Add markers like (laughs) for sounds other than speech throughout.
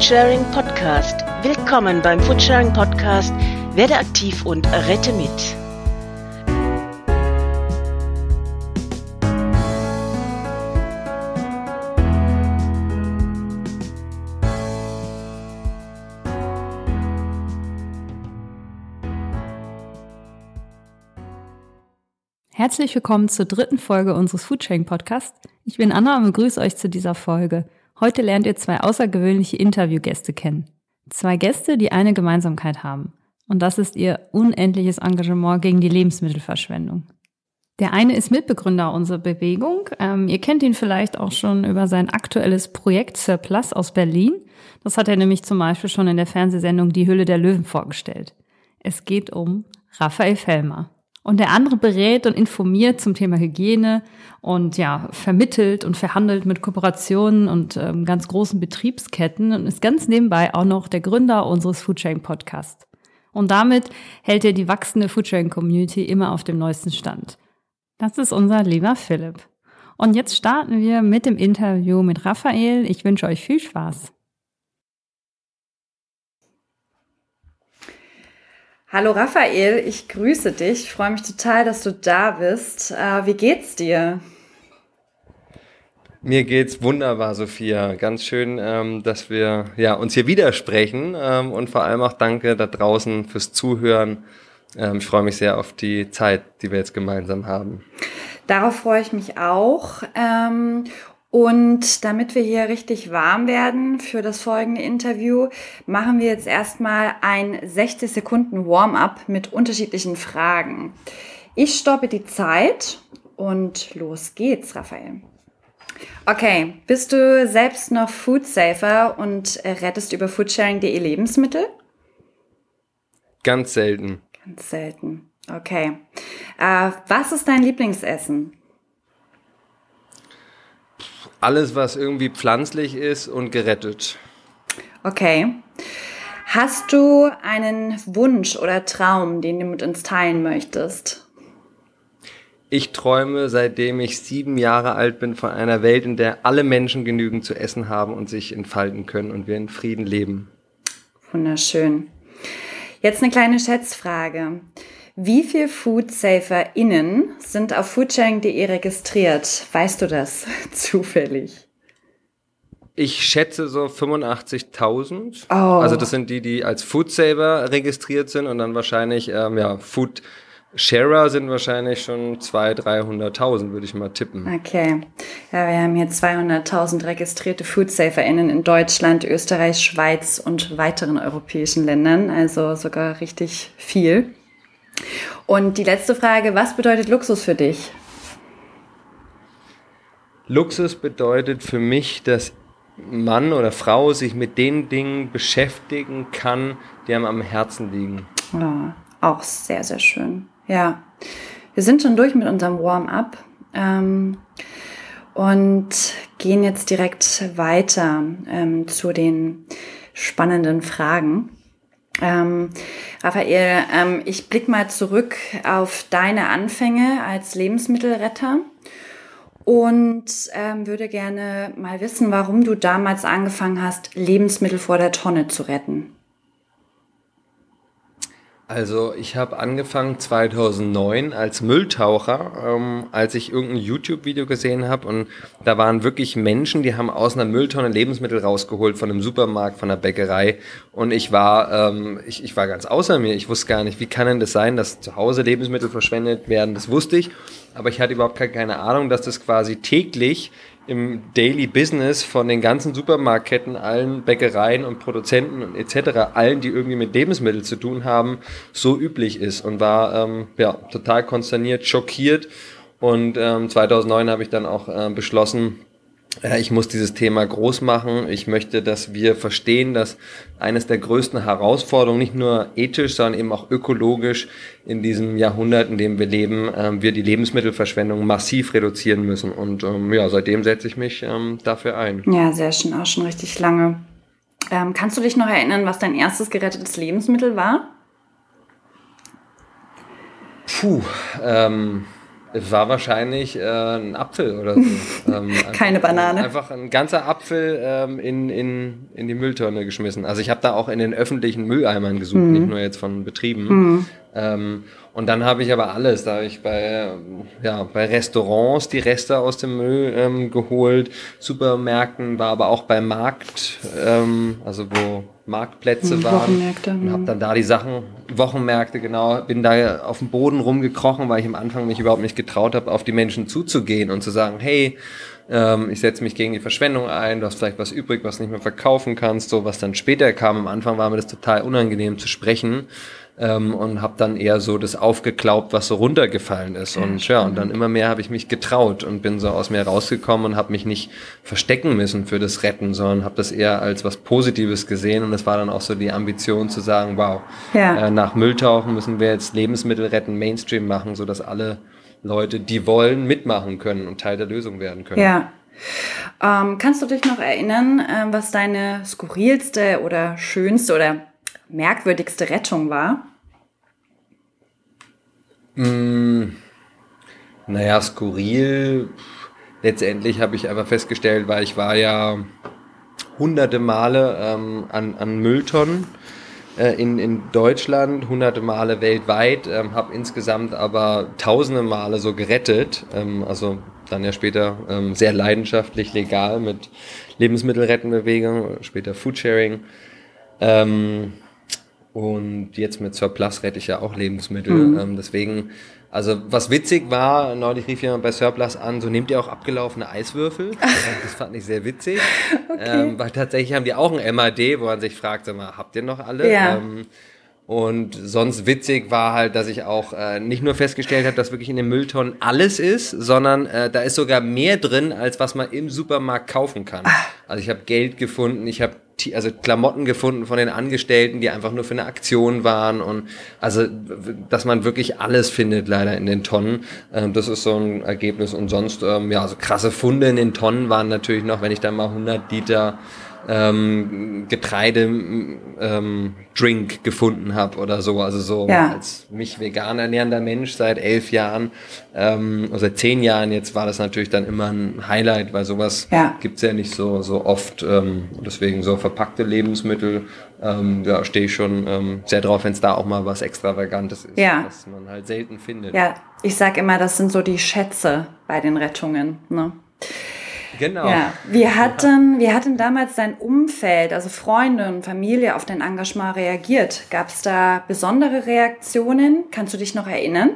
Foodsharing Podcast. Willkommen beim Foodsharing Podcast. Werde aktiv und rette mit. Herzlich willkommen zur dritten Folge unseres Foodsharing Podcasts. Ich bin Anna und begrüße euch zu dieser Folge. Heute lernt ihr zwei außergewöhnliche Interviewgäste kennen. Zwei Gäste, die eine Gemeinsamkeit haben. Und das ist ihr unendliches Engagement gegen die Lebensmittelverschwendung. Der eine ist Mitbegründer unserer Bewegung. Ähm, ihr kennt ihn vielleicht auch schon über sein aktuelles Projekt Surplus aus Berlin. Das hat er nämlich zum Beispiel schon in der Fernsehsendung Die Hülle der Löwen vorgestellt. Es geht um Raphael Fellmer. Und der andere berät und informiert zum Thema Hygiene und ja, vermittelt und verhandelt mit Kooperationen und ähm, ganz großen Betriebsketten und ist ganz nebenbei auch noch der Gründer unseres Foodsharing Podcasts. Und damit hält er die wachsende Foodsharing Community immer auf dem neuesten Stand. Das ist unser lieber Philipp. Und jetzt starten wir mit dem Interview mit Raphael. Ich wünsche euch viel Spaß. Hallo Raphael, ich grüße dich. Ich freue mich total, dass du da bist. Äh, wie geht's dir? Mir geht's wunderbar, Sophia. Ganz schön, ähm, dass wir ja, uns hier widersprechen ähm, und vor allem auch danke da draußen fürs Zuhören. Ähm, ich freue mich sehr auf die Zeit, die wir jetzt gemeinsam haben. Darauf freue ich mich auch. Und damit wir hier richtig warm werden für das folgende Interview, machen wir jetzt erstmal ein 60 Sekunden Warm-up mit unterschiedlichen Fragen. Ich stoppe die Zeit und los geht's, Raphael. Okay, bist du selbst noch Food Safer und rettest über foodsharing.de Lebensmittel? Ganz selten. Ganz selten. Okay. Äh, was ist dein Lieblingsessen? Alles, was irgendwie pflanzlich ist und gerettet. Okay. Hast du einen Wunsch oder Traum, den du mit uns teilen möchtest? Ich träume, seitdem ich sieben Jahre alt bin, von einer Welt, in der alle Menschen genügend zu essen haben und sich entfalten können und wir in Frieden leben. Wunderschön. Jetzt eine kleine Schätzfrage. Wie viel FoodsaferInnen sind auf foodsharing.de registriert? Weißt du das (laughs) zufällig? Ich schätze so 85.000. Oh. Also das sind die, die als Foodsaver registriert sind und dann wahrscheinlich, ähm, ja, Food Sharer sind wahrscheinlich schon 200.000, 300.000, würde ich mal tippen. Okay. Ja, wir haben hier 200.000 registrierte FoodsaferInnen in Deutschland, Österreich, Schweiz und weiteren europäischen Ländern. Also sogar richtig viel. Und die letzte Frage, was bedeutet Luxus für dich? Luxus bedeutet für mich, dass Mann oder Frau sich mit den Dingen beschäftigen kann, die einem am Herzen liegen. Ja, auch sehr, sehr schön. Ja, wir sind schon durch mit unserem Warm-up ähm, und gehen jetzt direkt weiter ähm, zu den spannenden Fragen. Ähm, Raphael, ähm, ich blick mal zurück auf deine Anfänge als Lebensmittelretter und ähm, würde gerne mal wissen, warum du damals angefangen hast, Lebensmittel vor der Tonne zu retten. Also ich habe angefangen 2009 als Mülltaucher, ähm, als ich irgendein YouTube-Video gesehen habe und da waren wirklich Menschen, die haben aus einer Mülltonne Lebensmittel rausgeholt von einem Supermarkt, von einer Bäckerei und ich war, ähm, ich, ich war ganz außer mir. Ich wusste gar nicht, wie kann denn das sein, dass zu Hause Lebensmittel verschwendet werden. Das wusste ich, aber ich hatte überhaupt keine Ahnung, dass das quasi täglich im Daily Business von den ganzen Supermarktketten, allen Bäckereien und Produzenten und etc., allen, die irgendwie mit Lebensmitteln zu tun haben, so üblich ist und war ähm, ja, total konsterniert, schockiert. Und ähm, 2009 habe ich dann auch äh, beschlossen, ich muss dieses Thema groß machen. Ich möchte, dass wir verstehen, dass eines der größten Herausforderungen nicht nur ethisch, sondern eben auch ökologisch in diesem Jahrhundert, in dem wir leben, ähm, wir die Lebensmittelverschwendung massiv reduzieren müssen. Und ähm, ja, seitdem setze ich mich ähm, dafür ein. Ja, sehr schön, auch schon richtig lange. Ähm, kannst du dich noch erinnern, was dein erstes gerettetes Lebensmittel war? Puh, ähm, war wahrscheinlich äh, ein Apfel oder so. (laughs) Ähm, Keine Banane. Einfach ein ganzer Apfel ähm, in, in, in die Mülltonne geschmissen. Also ich habe da auch in den öffentlichen Mülleimern gesucht, mhm. nicht nur jetzt von Betrieben. Mhm. Ähm, und dann habe ich aber alles. Da habe ich bei, ja, bei Restaurants die Reste aus dem Müll ähm, geholt, Supermärkten, war aber auch bei Markt, ähm, also wo Marktplätze mhm, waren. Wochenmärkte. Und habe mhm. dann da die Sachen, Wochenmärkte, genau, bin da auf dem Boden rumgekrochen, weil ich am Anfang mich überhaupt nicht getraut habe, auf die Menschen zuzugehen und zu sagen, hey, ähm, ich setze mich gegen die Verschwendung ein, du hast vielleicht was übrig, was nicht mehr verkaufen kannst, so was dann später kam. Am Anfang war mir das total unangenehm zu sprechen ähm, und habe dann eher so das aufgeklaubt, was so runtergefallen ist. Und ja, und dann immer mehr habe ich mich getraut und bin so aus mir rausgekommen und habe mich nicht verstecken müssen für das Retten, sondern habe das eher als was Positives gesehen. Und es war dann auch so die Ambition zu sagen, wow, ja. äh, nach Mülltauchen müssen wir jetzt Lebensmittel retten, Mainstream machen, so dass alle Leute, die wollen, mitmachen können und Teil der Lösung werden können. Ja. Ähm, kannst du dich noch erinnern, äh, was deine skurrilste oder schönste oder merkwürdigste Rettung war? Mm, naja, skurril. Letztendlich habe ich einfach festgestellt, weil ich war ja hunderte Male ähm, an, an Mülltonnen äh, in, in Deutschland, hunderte Male weltweit, ähm, habe insgesamt aber tausende Male so gerettet. Ähm, also dann ja später ähm, sehr leidenschaftlich legal mit Lebensmittelrettenbewegung, später Foodsharing. Ähm, und jetzt mit Surplus rette ich ja auch Lebensmittel. Mhm. Ähm, deswegen, also was witzig war, neulich rief jemand bei Surplus an, so nehmt ihr auch abgelaufene Eiswürfel. (laughs) das fand ich sehr witzig. Okay. Ähm, weil tatsächlich haben die auch ein MAD, wo man sich fragt, sag mal, habt ihr noch alle? Ja. Ähm, und sonst witzig war halt, dass ich auch äh, nicht nur festgestellt habe, dass wirklich in den Mülltonnen alles ist, sondern äh, da ist sogar mehr drin, als was man im Supermarkt kaufen kann. Ah. Also ich habe Geld gefunden, ich habe also Klamotten gefunden von den Angestellten, die einfach nur für eine Aktion waren und also, dass man wirklich alles findet leider in den Tonnen. Ähm, das ist so ein Ergebnis und sonst, ähm, ja, so krasse Funde in den Tonnen waren natürlich noch, wenn ich da mal 100 Liter ähm, Getreide ähm, Drink gefunden habe oder so. Also so ja. als mich vegan ernährender Mensch seit elf Jahren, ähm, oder seit zehn Jahren jetzt war das natürlich dann immer ein Highlight, weil sowas ja. gibt's ja nicht so, so oft. Ähm, deswegen so verpackte Lebensmittel, ähm, da stehe ich schon ähm, sehr drauf, wenn es da auch mal was Extravagantes ist, ja. was man halt selten findet. Ja, ich sag immer, das sind so die Schätze bei den Rettungen. Ne? Genau. Ja. Wie hat, denn, wie hat denn damals dein Umfeld, also Freunde und Familie, auf dein Engagement reagiert? Gab es da besondere Reaktionen? Kannst du dich noch erinnern?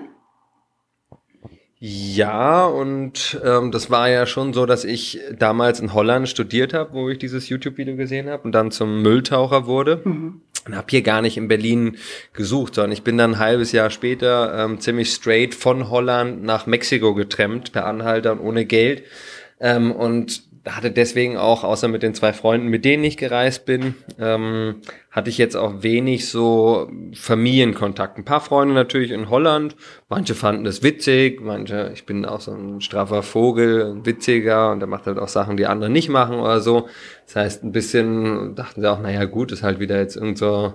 Ja, und ähm, das war ja schon so, dass ich damals in Holland studiert habe, wo ich dieses YouTube-Video gesehen habe und dann zum Mülltaucher wurde. Mhm. Und habe hier gar nicht in Berlin gesucht, sondern ich bin dann ein halbes Jahr später ähm, ziemlich straight von Holland nach Mexiko getrennt, per Anhalter und ohne Geld ähm, und hatte deswegen auch, außer mit den zwei Freunden, mit denen ich gereist bin, ähm, hatte ich jetzt auch wenig so Familienkontakt. Ein paar Freunde natürlich in Holland. Manche fanden das witzig, manche, ich bin auch so ein straffer Vogel, ein witziger und der macht halt auch Sachen, die andere nicht machen oder so. Das heißt, ein bisschen dachten sie auch, naja gut, ist halt wieder jetzt irgend so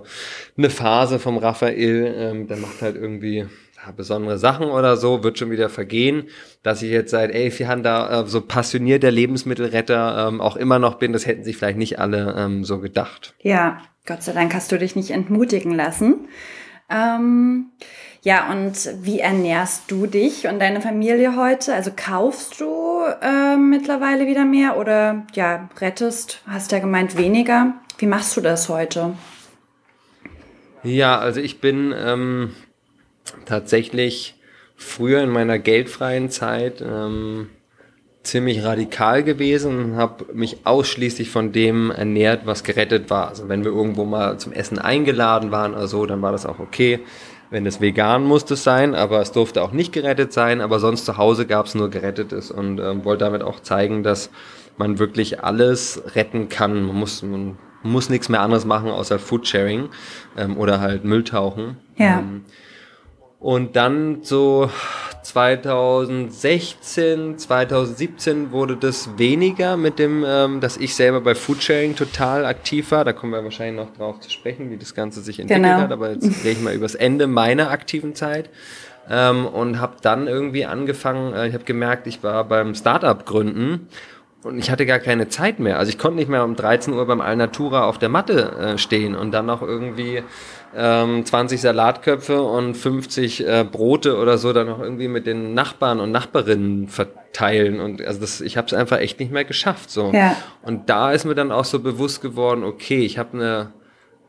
eine Phase vom Raphael, ähm, der macht halt irgendwie besondere Sachen oder so, wird schon wieder vergehen. Dass ich jetzt seit elf Jahren da äh, so passionierter Lebensmittelretter ähm, auch immer noch bin, das hätten sich vielleicht nicht alle ähm, so gedacht. Ja, Gott sei Dank hast du dich nicht entmutigen lassen. Ähm, ja, und wie ernährst du dich und deine Familie heute? Also kaufst du äh, mittlerweile wieder mehr oder ja, rettest, hast ja gemeint weniger. Wie machst du das heute? Ja, also ich bin ähm, tatsächlich früher in meiner geldfreien Zeit ähm, ziemlich radikal gewesen und habe mich ausschließlich von dem ernährt, was gerettet war. Also wenn wir irgendwo mal zum Essen eingeladen waren oder so, dann war das auch okay. Wenn es vegan musste es sein, aber es durfte auch nicht gerettet sein, aber sonst zu Hause gab es nur gerettetes und ähm, wollte damit auch zeigen, dass man wirklich alles retten kann. Man muss, man muss nichts mehr anderes machen außer Foodsharing ähm, oder halt Mülltauchen. Ja. Ähm, und dann so 2016, 2017 wurde das weniger mit dem, ähm, dass ich selber bei Foodsharing total aktiv war. Da kommen wir wahrscheinlich noch drauf zu sprechen, wie das Ganze sich entwickelt genau. hat. Aber jetzt (laughs) rede ich mal über das Ende meiner aktiven Zeit. ähm, und habe dann irgendwie angefangen, äh, ich habe gemerkt, ich war beim Startup gründen und ich hatte gar keine Zeit mehr. Also ich konnte nicht mehr um 13 Uhr beim Alnatura auf der Matte äh, stehen und dann noch irgendwie ähm, 20 Salatköpfe und 50 äh, Brote oder so dann noch irgendwie mit den Nachbarn und Nachbarinnen verteilen. Und also das, ich habe es einfach echt nicht mehr geschafft. So. Ja. Und da ist mir dann auch so bewusst geworden, okay, ich habe eine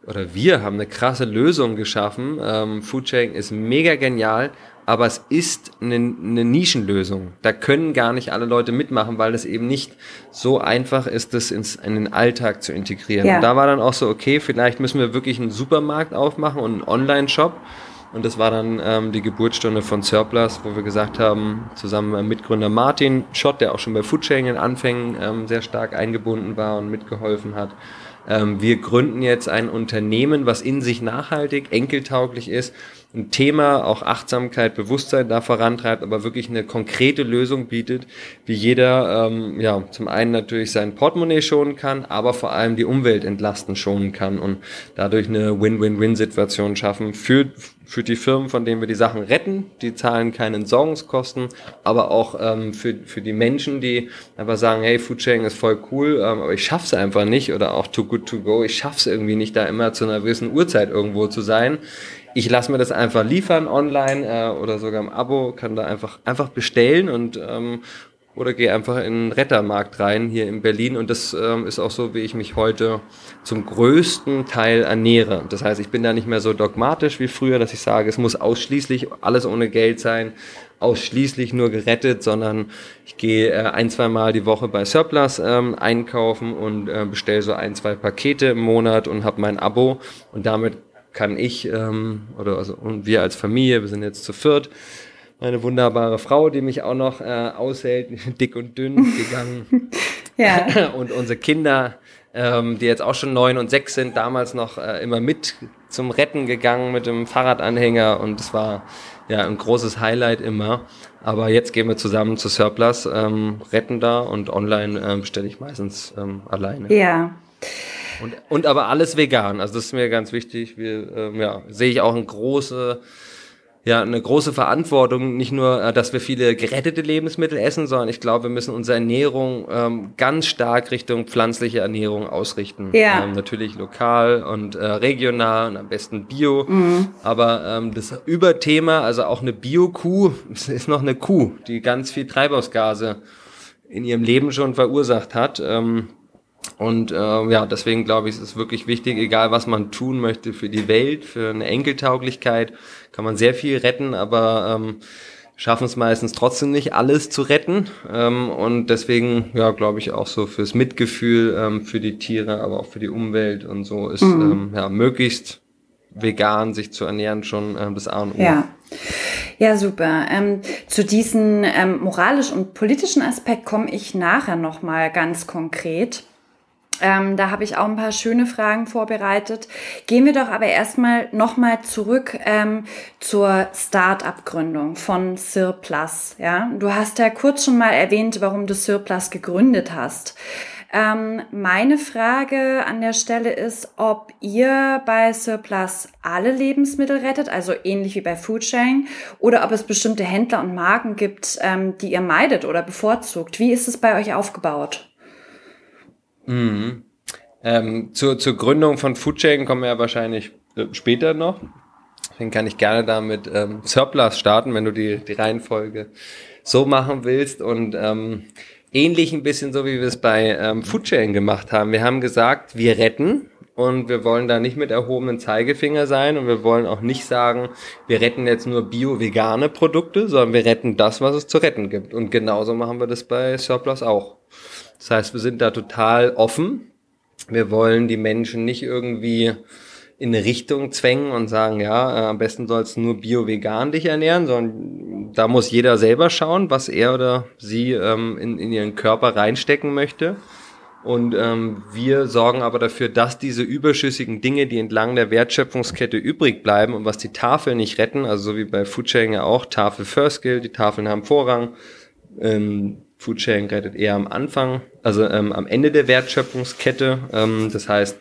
oder wir haben eine krasse Lösung geschaffen. Ähm, Foodsharing ist mega genial, aber es ist eine, eine Nischenlösung. Da können gar nicht alle Leute mitmachen, weil es eben nicht so einfach ist, das ins, in den Alltag zu integrieren. Ja. Und da war dann auch so, okay, vielleicht müssen wir wirklich einen Supermarkt aufmachen und einen Online-Shop. Und das war dann ähm, die Geburtsstunde von Surplus, wo wir gesagt haben, zusammen mit Mitgründer Martin Schott, der auch schon bei Foodsharing in Anfängen ähm, sehr stark eingebunden war und mitgeholfen hat, ähm, wir gründen jetzt ein Unternehmen, was in sich nachhaltig, enkeltauglich ist, ein Thema, auch Achtsamkeit, Bewusstsein da vorantreibt, aber wirklich eine konkrete Lösung bietet, wie jeder ähm, ja zum einen natürlich sein Portemonnaie schonen kann, aber vor allem die Umwelt entlasten schonen kann und dadurch eine Win-Win-Win-Situation schaffen für für die Firmen, von denen wir die Sachen retten, die zahlen keine Entsorgungskosten, aber auch ähm, für, für die Menschen, die einfach sagen, hey, Foodsharing ist voll cool, ähm, aber ich schaff's einfach nicht oder auch Too Good To Go, ich schaff's irgendwie nicht, da immer zu einer gewissen Uhrzeit irgendwo zu sein. Ich lasse mir das einfach liefern online äh, oder sogar im Abo, kann da einfach einfach bestellen und ähm, oder gehe einfach in den Rettermarkt rein hier in Berlin und das ähm, ist auch so, wie ich mich heute zum größten Teil ernähre. Das heißt, ich bin da nicht mehr so dogmatisch wie früher, dass ich sage, es muss ausschließlich alles ohne Geld sein, ausschließlich nur gerettet, sondern ich gehe äh, ein, zwei Mal die Woche bei Surplus ähm, einkaufen und äh, bestelle so ein, zwei Pakete im Monat und habe mein Abo und damit kann ich ähm, oder also und wir als Familie, wir sind jetzt zu viert, meine wunderbare Frau, die mich auch noch äh, aushält, (laughs) dick und dünn (laughs) gegangen. ja. (laughs) Und unsere Kinder, ähm, die jetzt auch schon neun und sechs sind, damals noch äh, immer mit zum Retten gegangen mit dem Fahrradanhänger und es war ja ein großes Highlight immer. Aber jetzt gehen wir zusammen zu Surplus, ähm, retten da und online ähm, bestelle ich meistens ähm, alleine. Ja. Und, und aber alles vegan. Also das ist mir ganz wichtig. Wir, ähm, ja, sehe ich auch eine große, ja, eine große Verantwortung, nicht nur, äh, dass wir viele gerettete Lebensmittel essen, sondern ich glaube, wir müssen unsere Ernährung ähm, ganz stark Richtung pflanzliche Ernährung ausrichten. Ja. Ähm, natürlich lokal und äh, regional und am besten Bio. Mhm. Aber ähm, das Überthema, also auch eine Bio-Kuh, (laughs) ist noch eine Kuh, die ganz viel Treibhausgase in ihrem Leben schon verursacht hat. Ähm, und äh, ja, deswegen glaube ich, ist es wirklich wichtig, egal was man tun möchte für die Welt, für eine Enkeltauglichkeit, kann man sehr viel retten, aber ähm, schaffen es meistens trotzdem nicht, alles zu retten. Ähm, und deswegen, ja, glaube ich, auch so fürs Mitgefühl ähm, für die Tiere, aber auch für die Umwelt und so ist mhm. ähm, ja möglichst vegan sich zu ernähren schon ähm, das A und O. Ja. Ja, super. Ähm, zu diesem ähm, moralisch und politischen Aspekt komme ich nachher nochmal ganz konkret. Ähm, da habe ich auch ein paar schöne Fragen vorbereitet. Gehen wir doch aber erstmal nochmal zurück ähm, zur Start-up-Gründung von Surplus. Ja? Du hast ja kurz schon mal erwähnt, warum du Surplus gegründet hast. Ähm, meine Frage an der Stelle ist, ob ihr bei Surplus alle Lebensmittel rettet, also ähnlich wie bei Foodsharing, oder ob es bestimmte Händler und Marken gibt, ähm, die ihr meidet oder bevorzugt. Wie ist es bei euch aufgebaut? Mhm. Ähm, zur, zur Gründung von Foodsharing kommen wir ja wahrscheinlich äh, später noch. Deswegen kann ich gerne da mit ähm, Surplus starten, wenn du die, die Reihenfolge so machen willst. Und ähm, ähnlich ein bisschen so, wie wir es bei ähm, Foodsharing gemacht haben. Wir haben gesagt, wir retten und wir wollen da nicht mit erhobenen Zeigefinger sein und wir wollen auch nicht sagen, wir retten jetzt nur bio-vegane Produkte, sondern wir retten das, was es zu retten gibt. Und genauso machen wir das bei Surplus auch. Das heißt, wir sind da total offen. Wir wollen die Menschen nicht irgendwie in eine Richtung zwängen und sagen, ja, äh, am besten sollst du nur bio-vegan dich ernähren, sondern da muss jeder selber schauen, was er oder sie ähm, in, in ihren Körper reinstecken möchte. Und ähm, wir sorgen aber dafür, dass diese überschüssigen Dinge, die entlang der Wertschöpfungskette übrig bleiben und was die Tafel nicht retten, also so wie bei Foodsharing ja auch, Tafel First Skill, die Tafeln haben Vorrang, ähm, Foodsharing rettet eher am Anfang, also ähm, am Ende der Wertschöpfungskette. Ähm, das heißt,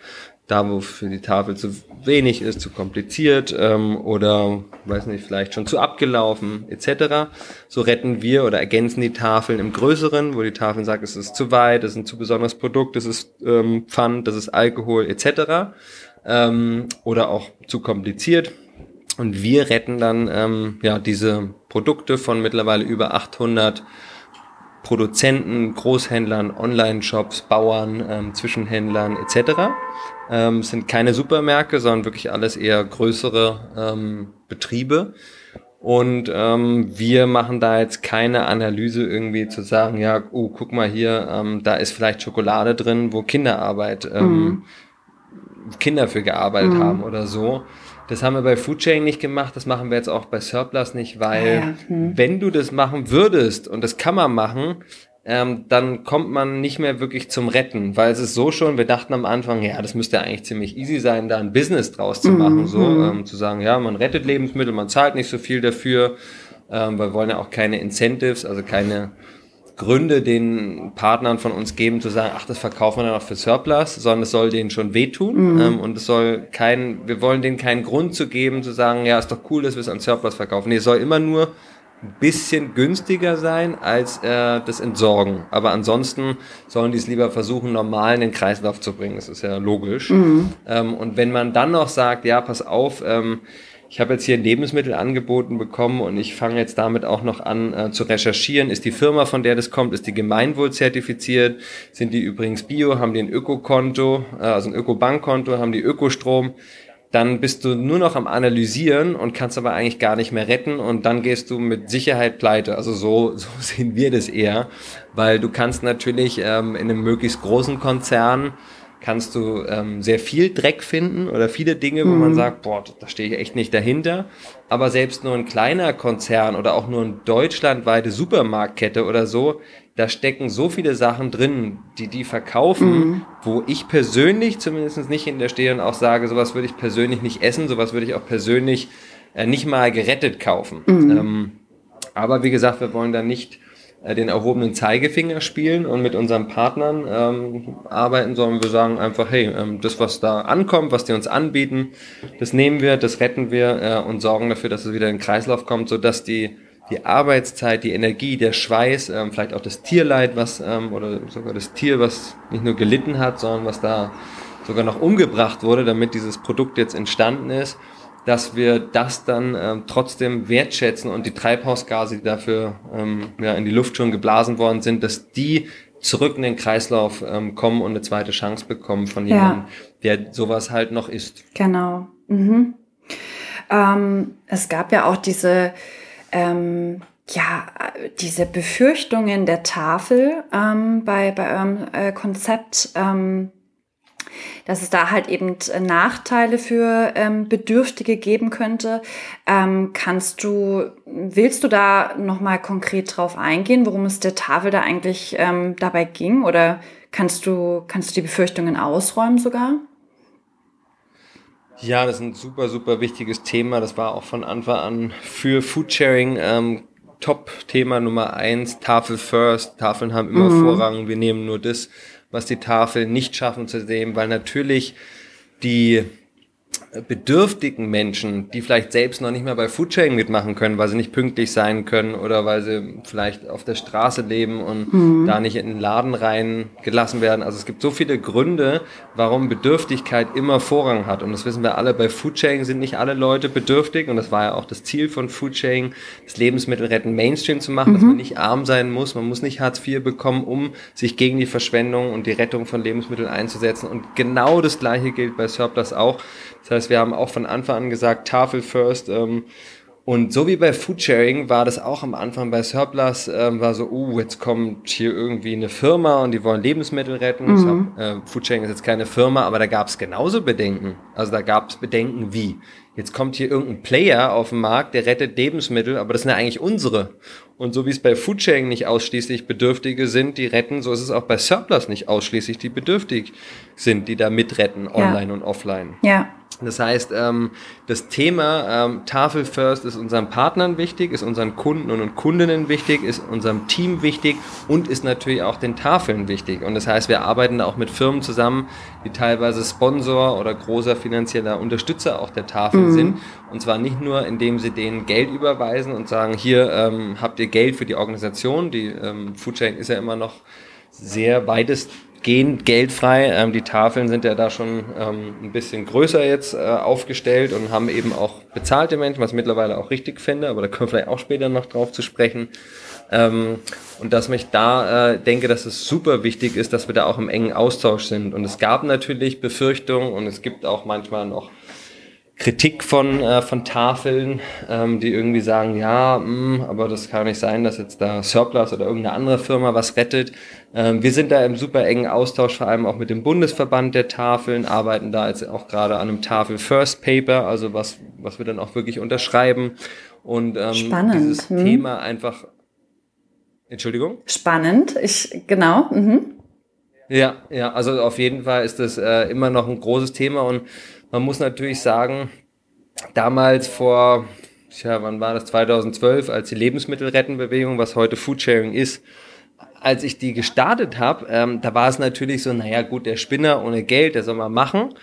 da wo für die Tafel zu wenig ist, zu kompliziert ähm, oder weiß nicht, vielleicht schon zu abgelaufen etc. So retten wir oder ergänzen die Tafeln im Größeren, wo die Tafeln sagt, es ist zu weit, es ist ein zu besonderes Produkt, es ist ähm, Pfand, das ist Alkohol etc. Ähm, oder auch zu kompliziert. Und wir retten dann ähm, ja diese Produkte von mittlerweile über 800 Produzenten, Großhändlern, Online-Shops, Bauern, ähm, Zwischenhändlern etc. Ähm, sind keine Supermärkte, sondern wirklich alles eher größere ähm, Betriebe. Und ähm, wir machen da jetzt keine Analyse irgendwie zu sagen, ja, oh, guck mal hier, ähm, da ist vielleicht Schokolade drin, wo Kinderarbeit, ähm, mhm. Kinder für gearbeitet mhm. haben oder so. Das haben wir bei Foodchain nicht gemacht, das machen wir jetzt auch bei Surplus nicht, weil ah ja, hm. wenn du das machen würdest, und das kann man machen, ähm, dann kommt man nicht mehr wirklich zum Retten, weil es ist so schon, wir dachten am Anfang, ja, das müsste eigentlich ziemlich easy sein, da ein Business draus zu machen, mhm. so ähm, zu sagen, ja, man rettet Lebensmittel, man zahlt nicht so viel dafür, ähm, wir wollen ja auch keine Incentives, also keine Gründe den Partnern von uns geben, zu sagen, ach, das verkaufen wir dann auch für Surplus, sondern es soll denen schon wehtun mhm. ähm, und es soll kein, wir wollen denen keinen Grund zu geben, zu sagen, ja, ist doch cool, dass wir es an Surplus verkaufen. Nee, es soll immer nur ein bisschen günstiger sein als äh, das Entsorgen. Aber ansonsten sollen die es lieber versuchen, normal in den Kreislauf zu bringen. Das ist ja logisch. Mhm. Ähm, und wenn man dann noch sagt, ja, pass auf, ähm, ich habe jetzt hier ein Lebensmittel angeboten bekommen und ich fange jetzt damit auch noch an äh, zu recherchieren. Ist die Firma, von der das kommt, ist die Gemeinwohl zertifiziert? Sind die übrigens Bio? Haben die ein Ökokonto, äh, also ein Ökobankkonto? Haben die Ökostrom? Dann bist du nur noch am Analysieren und kannst aber eigentlich gar nicht mehr retten und dann gehst du mit Sicherheit pleite. Also so, (laughs) so sehen wir das eher, weil du kannst natürlich ähm, in einem möglichst großen Konzern kannst du ähm, sehr viel Dreck finden oder viele Dinge, wo mhm. man sagt, boah, da stehe ich echt nicht dahinter. Aber selbst nur ein kleiner Konzern oder auch nur eine deutschlandweite Supermarktkette oder so, da stecken so viele Sachen drin, die die verkaufen, mhm. wo ich persönlich zumindest nicht hinterstehe und auch sage, sowas würde ich persönlich nicht essen, sowas würde ich auch persönlich äh, nicht mal gerettet kaufen. Mhm. Ähm, aber wie gesagt, wir wollen da nicht den erhobenen Zeigefinger spielen und mit unseren Partnern ähm, arbeiten, sondern wir sagen einfach, hey, ähm, das, was da ankommt, was die uns anbieten, das nehmen wir, das retten wir äh, und sorgen dafür, dass es wieder in den Kreislauf kommt, sodass die die Arbeitszeit, die Energie, der Schweiß, ähm, vielleicht auch das Tierleid, was ähm, oder sogar das Tier, was nicht nur gelitten hat, sondern was da sogar noch umgebracht wurde, damit dieses Produkt jetzt entstanden ist, dass wir das dann ähm, trotzdem wertschätzen und die Treibhausgase, die dafür ähm, ja, in die Luft schon geblasen worden sind, dass die zurück in den Kreislauf ähm, kommen und eine zweite Chance bekommen von jemandem, ja. der sowas halt noch ist. Genau. Mhm. Ähm, es gab ja auch diese, ähm, ja, diese Befürchtungen der Tafel ähm, bei, bei eurem äh, Konzept. Ähm, dass es da halt eben äh, Nachteile für ähm, Bedürftige geben könnte. Ähm, kannst du, willst du da nochmal konkret drauf eingehen, worum es der Tafel da eigentlich ähm, dabei ging? Oder kannst du, kannst du die Befürchtungen ausräumen sogar? Ja, das ist ein super, super wichtiges Thema. Das war auch von Anfang an für Foodsharing ähm, Top-Thema Nummer eins. Tafel first. Tafeln haben immer mhm. Vorrang. Wir nehmen nur das, was die Tafel nicht schaffen zu sehen, weil natürlich die bedürftigen Menschen, die vielleicht selbst noch nicht mehr bei Foodsharing mitmachen können, weil sie nicht pünktlich sein können oder weil sie vielleicht auf der Straße leben und mhm. da nicht in den Laden reingelassen werden. Also es gibt so viele Gründe, warum Bedürftigkeit immer Vorrang hat. Und das wissen wir alle, bei Foodsharing sind nicht alle Leute bedürftig und das war ja auch das Ziel von Foodsharing, das Lebensmittelretten Mainstream zu machen, mhm. dass man nicht arm sein muss, man muss nicht Hartz IV bekommen, um sich gegen die Verschwendung und die Rettung von Lebensmitteln einzusetzen. Und genau das gleiche gilt bei Surplus auch. Das heißt, wir haben auch von Anfang an gesagt, Tafel first. Ähm, und so wie bei Foodsharing war das auch am Anfang bei Surplus, ähm, war so, uh, jetzt kommt hier irgendwie eine Firma und die wollen Lebensmittel retten. Mhm. Hab, äh, Foodsharing ist jetzt keine Firma, aber da gab es genauso Bedenken. Also da gab es Bedenken wie, jetzt kommt hier irgendein Player auf den Markt, der rettet Lebensmittel, aber das sind ja eigentlich unsere. Und so wie es bei Foodsharing nicht ausschließlich Bedürftige sind, die retten, so ist es auch bei Surplus nicht ausschließlich die bedürftig sind, die da mitretten, online ja. und offline. Ja. Das heißt, ähm, das Thema ähm, Tafel First ist unseren Partnern wichtig, ist unseren Kunden und Kundinnen wichtig, ist unserem Team wichtig und ist natürlich auch den Tafeln wichtig. Und das heißt, wir arbeiten da auch mit Firmen zusammen, die teilweise Sponsor oder großer finanzieller Unterstützer auch der Tafel mhm. sind. Und zwar nicht nur, indem sie denen Geld überweisen und sagen, hier ähm, habt ihr Geld für die Organisation. Die ähm, Foodsharing ist ja immer noch sehr weitest gehen geldfrei. Ähm, die Tafeln sind ja da schon ähm, ein bisschen größer jetzt äh, aufgestellt und haben eben auch bezahlte Menschen, was ich mittlerweile auch richtig finde, aber da können wir vielleicht auch später noch drauf zu sprechen. Ähm, und dass mich da äh, denke, dass es super wichtig ist, dass wir da auch im engen Austausch sind. Und es gab natürlich Befürchtungen und es gibt auch manchmal noch Kritik von, äh, von Tafeln, ähm, die irgendwie sagen, ja, mh, hm, aber das kann nicht sein, dass jetzt da Surplus oder irgendeine andere Firma was rettet. Ähm, wir sind da im super engen Austausch, vor allem auch mit dem Bundesverband der Tafeln, arbeiten da jetzt auch gerade an einem Tafel First Paper, also was, was wir dann auch wirklich unterschreiben. Und ähm, Spannend. dieses hm. Thema einfach. Entschuldigung? Spannend, ich genau. Mhm. Ja, ja, also auf jeden Fall ist das äh, immer noch ein großes Thema und man muss natürlich sagen, damals vor, tja, wann war das, 2012, als die Lebensmittelrettenbewegung, was heute Foodsharing ist, als ich die gestartet habe, ähm, da war es natürlich so, naja gut, der Spinner ohne Geld, der soll mal machen.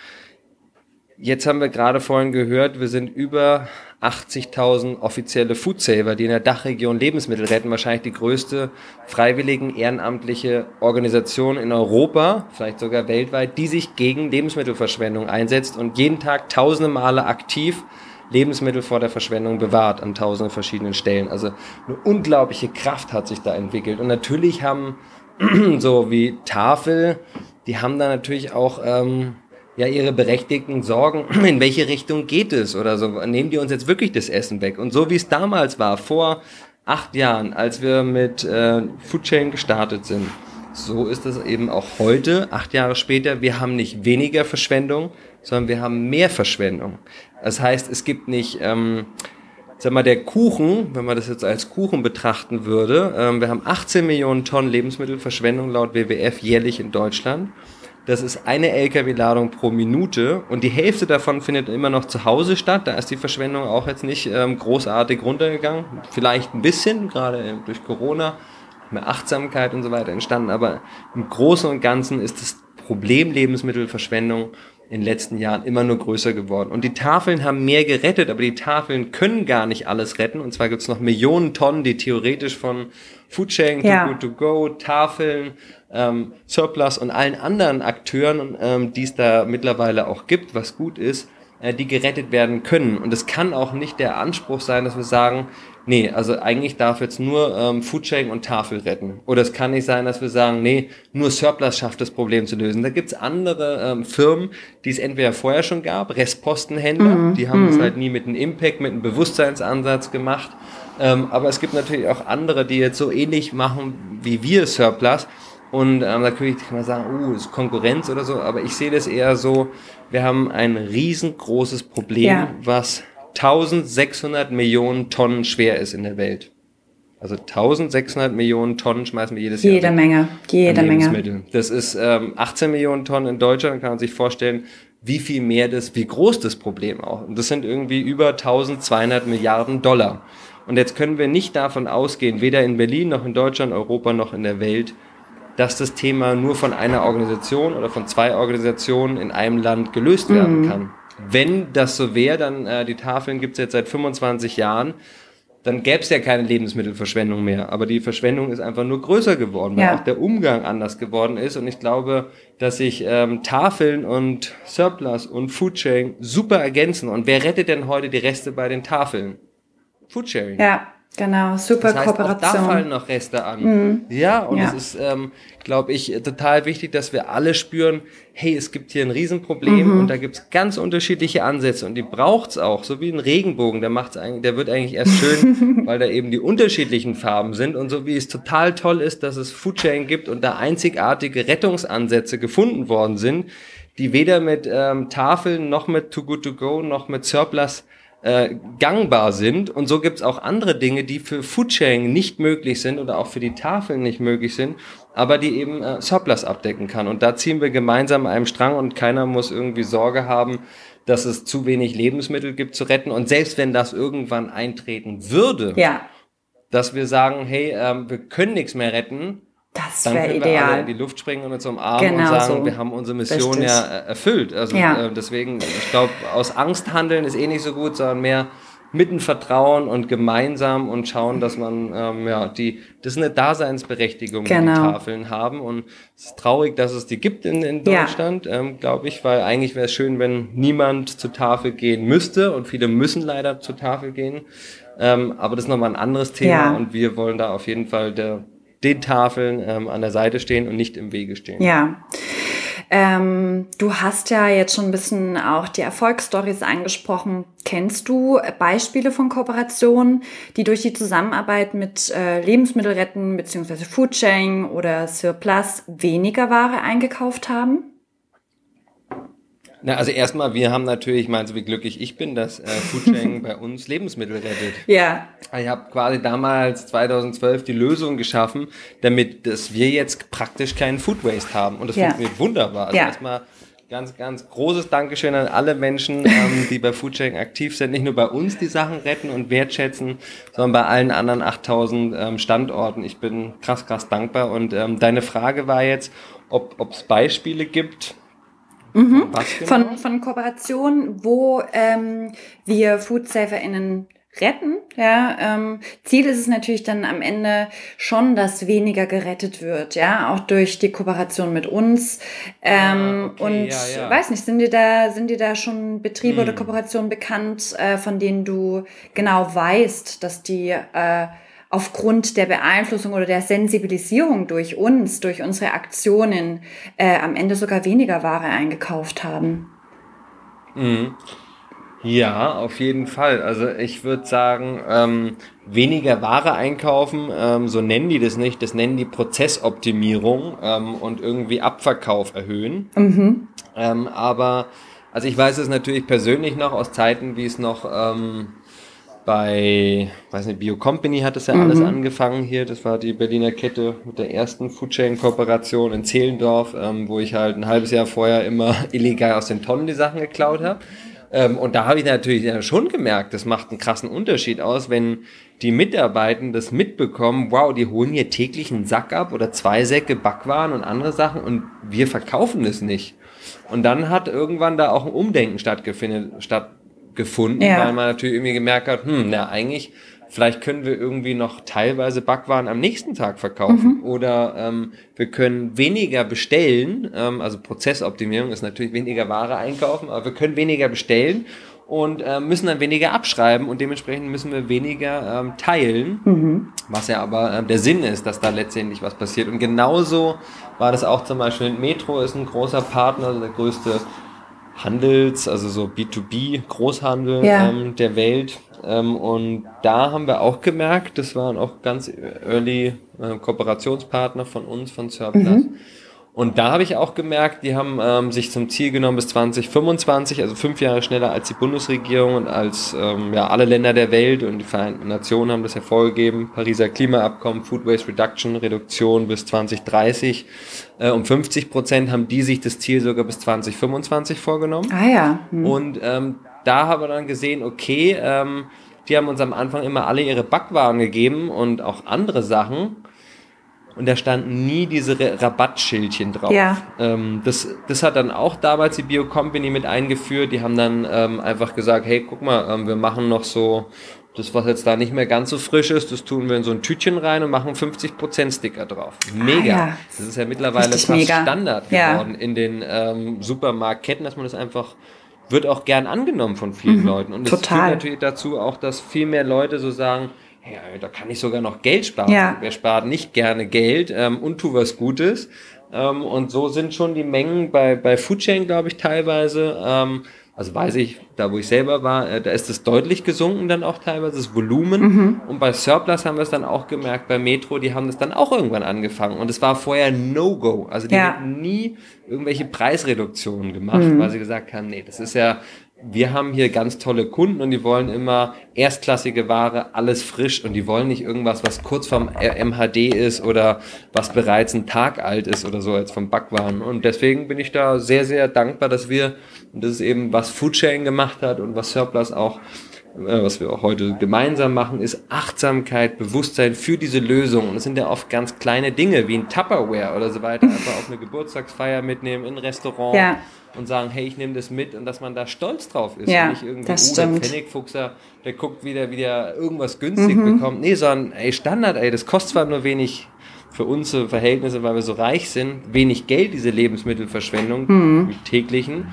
Jetzt haben wir gerade vorhin gehört, wir sind über 80.000 offizielle Foodsaver, die in der Dachregion Lebensmittel retten. Wahrscheinlich die größte freiwilligen ehrenamtliche Organisation in Europa, vielleicht sogar weltweit, die sich gegen Lebensmittelverschwendung einsetzt und jeden Tag tausende Male aktiv Lebensmittel vor der Verschwendung bewahrt an tausenden verschiedenen Stellen. Also eine unglaubliche Kraft hat sich da entwickelt. Und natürlich haben (clears throat) so wie Tafel, die haben da natürlich auch ähm, ja ihre berechtigten Sorgen, (clears throat) in welche Richtung geht es oder so. Nehmen die uns jetzt wirklich das Essen weg? Und so wie es damals war, vor acht Jahren, als wir mit äh, Foodchain gestartet sind, so ist es eben auch heute, acht Jahre später. Wir haben nicht weniger Verschwendung, sondern wir haben mehr Verschwendung. Das heißt, es gibt nicht, ähm, sag mal, der Kuchen, wenn man das jetzt als Kuchen betrachten würde, ähm, wir haben 18 Millionen Tonnen Lebensmittelverschwendung laut WWF jährlich in Deutschland. Das ist eine LKW-Ladung pro Minute und die Hälfte davon findet immer noch zu Hause statt. Da ist die Verschwendung auch jetzt nicht ähm, großartig runtergegangen. Vielleicht ein bisschen, gerade durch Corona, mehr Achtsamkeit und so weiter entstanden. Aber im Großen und Ganzen ist das Problem Lebensmittelverschwendung in den letzten Jahren immer nur größer geworden. Und die Tafeln haben mehr gerettet, aber die Tafeln können gar nicht alles retten. Und zwar gibt es noch Millionen Tonnen, die theoretisch von Foodsharing, ja. Too Good To Go, Tafeln, ähm, Surplus und allen anderen Akteuren, ähm, die es da mittlerweile auch gibt, was gut ist, äh, die gerettet werden können. Und es kann auch nicht der Anspruch sein, dass wir sagen, nee, also eigentlich darf jetzt nur ähm, Foodsharing und Tafel retten. Oder es kann nicht sein, dass wir sagen, nee, nur Surplus schafft das Problem zu lösen. Da gibt's andere ähm, Firmen, die es entweder vorher schon gab, Restpostenhändler, mhm. die haben es mhm. halt nie mit einem Impact, mit einem Bewusstseinsansatz gemacht. Ähm, aber es gibt natürlich auch andere, die jetzt so ähnlich machen wie wir Surplus und ähm, natürlich kann man sagen, oh, ist Konkurrenz oder so, aber ich sehe das eher so, wir haben ein riesengroßes Problem, ja. was 1600 Millionen Tonnen schwer ist in der Welt. Also 1600 Millionen Tonnen schmeißen wir jedes jede Jahr. Jede Menge, jede Menge. Das ist ähm, 18 Millionen Tonnen in Deutschland, kann man sich vorstellen, wie viel mehr das, wie groß das Problem auch. Und das sind irgendwie über 1200 Milliarden Dollar. Und jetzt können wir nicht davon ausgehen, weder in Berlin noch in Deutschland, Europa noch in der Welt, dass das Thema nur von einer Organisation oder von zwei Organisationen in einem Land gelöst werden mhm. kann. Wenn das so wäre, dann äh, die Tafeln gibt es jetzt seit 25 Jahren, dann gäbe es ja keine Lebensmittelverschwendung mehr. Aber die Verschwendung ist einfach nur größer geworden, weil ja. auch der Umgang anders geworden ist. Und ich glaube, dass sich ähm, Tafeln und Surplus und Foodsharing super ergänzen. Und wer rettet denn heute die Reste bei den Tafeln? Foodsharing. Ja, Genau, super das heißt, Kooperation. Auch da fallen noch Reste an. Mhm. Ja, und ja. es ist, ähm, glaube ich, total wichtig, dass wir alle spüren, hey, es gibt hier ein Riesenproblem mhm. und da gibt's ganz unterschiedliche Ansätze und die braucht's auch, so wie ein Regenbogen, der macht's eigentlich, der wird eigentlich erst schön, (laughs) weil da eben die unterschiedlichen Farben sind und so wie es total toll ist, dass es Foodsharing gibt und da einzigartige Rettungsansätze gefunden worden sind, die weder mit ähm, Tafeln noch mit Too Good To Go noch mit Surplus äh, gangbar sind. Und so gibt es auch andere Dinge, die für Foodsharing nicht möglich sind oder auch für die Tafeln nicht möglich sind, aber die eben äh, Surplus abdecken kann. Und da ziehen wir gemeinsam einem Strang und keiner muss irgendwie Sorge haben, dass es zu wenig Lebensmittel gibt zu retten. Und selbst wenn das irgendwann eintreten würde, Ja, dass wir sagen, hey, ähm, wir können nichts mehr retten, das dann wäre können wir alle ideal. in die Luft springen und uns umarmen Genau und sagen, so. wir haben unsere Mission ja äh, erfüllt. Also Ja. äh, deswegen, ich glaube, aus Angst handeln ist eh nicht so gut, sondern mehr mitten Vertrauen und gemeinsam und schauen, dass man ähm, ja die das ist eine Daseinsberechtigung, die Genau. die Tafeln haben und es ist traurig, dass es die gibt in, in Ja. Deutschland, ähm, glaube ich, weil eigentlich wäre es schön, wenn niemand zur Tafel gehen müsste und viele müssen leider zur Tafel gehen. Ähm, aber das ist nochmal ein anderes Thema Ja. und wir wollen da auf jeden Fall der, den Tafeln ähm, an der Seite stehen und nicht im Wege stehen. Ja. Ähm, du hast ja jetzt schon ein bisschen auch die Erfolgsstories angesprochen. Kennst du Beispiele von Kooperationen, die durch die Zusammenarbeit mit äh, Lebensmittelretten bzw. Foodsharing oder Surplus weniger Ware eingekauft haben? Na, also erstmal, wir haben natürlich, meinst du, wie glücklich ich bin, dass äh, Foodsharing (laughs) bei uns Lebensmittel rettet. Ja, Ich habe quasi damals 2012 die Lösung geschaffen, damit dass wir jetzt praktisch keinen Food Waste haben. Und das Ja. funktioniert wunderbar. Also Ja. erstmal ganz, ganz großes Dankeschön an alle Menschen, ähm, die bei Foodsharing aktiv sind. Nicht nur bei uns die Sachen retten und wertschätzen, sondern bei allen anderen 8000 ähm, Standorten. Ich bin krass, krass dankbar. Und ähm, deine Frage war jetzt, ob es Beispiele gibt. Was genau? von, von Kooperationen, wo ähm, wir FoodsaverInnen retten. Ja, ähm, Ziel ist es natürlich dann am Ende schon, dass weniger gerettet wird, ja, auch durch die Kooperation mit uns. Ähm, Ah, okay, und ja, ja. weiß nicht, sind dir da, sind dir da schon Betriebe oder Kooperationen bekannt, äh, von denen du genau weißt, dass die äh, aufgrund der Beeinflussung oder der Sensibilisierung durch uns, durch unsere Aktionen äh, am Ende sogar weniger Ware eingekauft haben? Ja, auf jeden Fall. Also ich würde sagen, ähm, weniger Ware einkaufen, ähm, so nennen die das nicht, das nennen die Prozessoptimierung ähm, und irgendwie Abverkauf erhöhen. Ähm, aber, also ich weiß es natürlich persönlich noch aus Zeiten, wie es noch ähm, bei, weiß nicht, Bio Company hat das ja alles angefangen hier. Das war die Berliner Kette mit der ersten Foodchain-Kooperation in Zehlendorf, ähm, wo ich halt ein halbes Jahr vorher immer (laughs) illegal aus den Tonnen die Sachen geklaut habe. Ähm, und da habe ich natürlich schon gemerkt, das macht einen krassen Unterschied aus, wenn die Mitarbeitenden das mitbekommen, wow, die holen hier täglich einen Sack ab oder zwei Säcke Backwaren und andere Sachen und wir verkaufen es nicht. Und dann hat irgendwann da auch ein Umdenken stattgefunden, stattgefunden Ja. weil man natürlich irgendwie gemerkt hat, hm, na eigentlich, vielleicht können wir irgendwie noch teilweise Backwaren am nächsten Tag verkaufen oder ähm, wir können weniger bestellen, ähm, also Prozessoptimierung ist natürlich weniger Ware einkaufen, aber wir können weniger bestellen und ähm, müssen dann weniger abschreiben und dementsprechend müssen wir weniger ähm, teilen, was ja aber ähm, der Sinn ist, dass da letztendlich was passiert. Und genauso war das auch zum Beispiel Metro ist ein großer Partner, also der größte Handels, also so B2B Großhandel Ja. ähm, der Welt. Ähm, und da haben wir auch gemerkt, das waren auch ganz early äh, Kooperationspartner von uns, von Surplus. Und da habe ich auch gemerkt, die haben ähm, sich zum Ziel genommen bis 2025, also fünf Jahre schneller als die Bundesregierung und als ähm, ja, alle Länder der Welt und die Vereinten Nationen haben das ja vorgegeben. Pariser Klimaabkommen, Food Waste Reduction, Reduktion bis 2030. Äh, um 50 Prozent haben die sich das Ziel sogar bis 2025 vorgenommen. Ah ja. Hm. Und ähm, da haben wir dann gesehen, okay, ähm, die haben uns am Anfang immer alle ihre Backwaren gegeben und auch andere Sachen. Und da standen nie diese Rabattschildchen drauf. Ja. Ähm, das, das hat dann auch damals die Bio Company mit eingeführt. Die haben dann ähm, einfach gesagt, hey, guck mal, ähm, wir machen noch so, das, was jetzt da nicht mehr ganz so frisch ist, das tun wir in so ein Tütchen rein und machen 50% Sticker drauf. Mega. Ah, ja. Das ist ja mittlerweile Richtig fast mega. Standard Ja. geworden in den ähm, Supermarktketten, dass man das einfach wird auch gern angenommen von vielen Leuten. Und Mhm. Total. führt natürlich dazu auch, dass viel mehr Leute so sagen, hey, da kann ich sogar noch Geld sparen. Ja. Wer spart nicht gerne Geld ähm, und tu was Gutes. Ähm, und so sind schon die Mengen bei, bei Foodchain, glaube ich, teilweise. Ähm, also weiß ich, da wo ich selber war, äh, da ist es deutlich gesunken dann auch teilweise, das Volumen. Mhm. Und bei Surplus haben wir es dann auch gemerkt, bei Metro, die haben das dann auch irgendwann angefangen. Und es war vorher No-Go. Also die Ja. hätten nie irgendwelche Preisreduktionen gemacht, Mhm. weil sie gesagt haben, nee, das ist ja wir haben hier ganz tolle Kunden und die wollen immer erstklassige Ware, alles frisch und die wollen nicht irgendwas, was kurz vom MHD ist oder was bereits ein Tag alt ist oder so als vom Backwaren. Und deswegen bin ich da sehr, sehr dankbar, dass wir, und das ist eben was Foodsharing gemacht hat und was Surplus auch äh, was wir auch heute gemeinsam machen, ist Achtsamkeit, Bewusstsein für diese Lösung. Und es sind ja oft ganz kleine Dinge wie ein Tupperware oder so weiter, einfach auf eine Geburtstagsfeier mitnehmen, in ein Restaurant ja. Und sagen, hey, ich nehme das mit und dass man da stolz drauf ist. Ja, und nicht irgendwie, das oh, der Pfennigfuchser, der guckt wieder, wie der irgendwas günstig mhm. bekommt. Nee, sondern, ey, Standard, ey, das kostet zwar nur wenig für unsere Verhältnisse, weil wir so reich sind, wenig Geld, diese Lebensmittelverschwendung, mhm. täglichen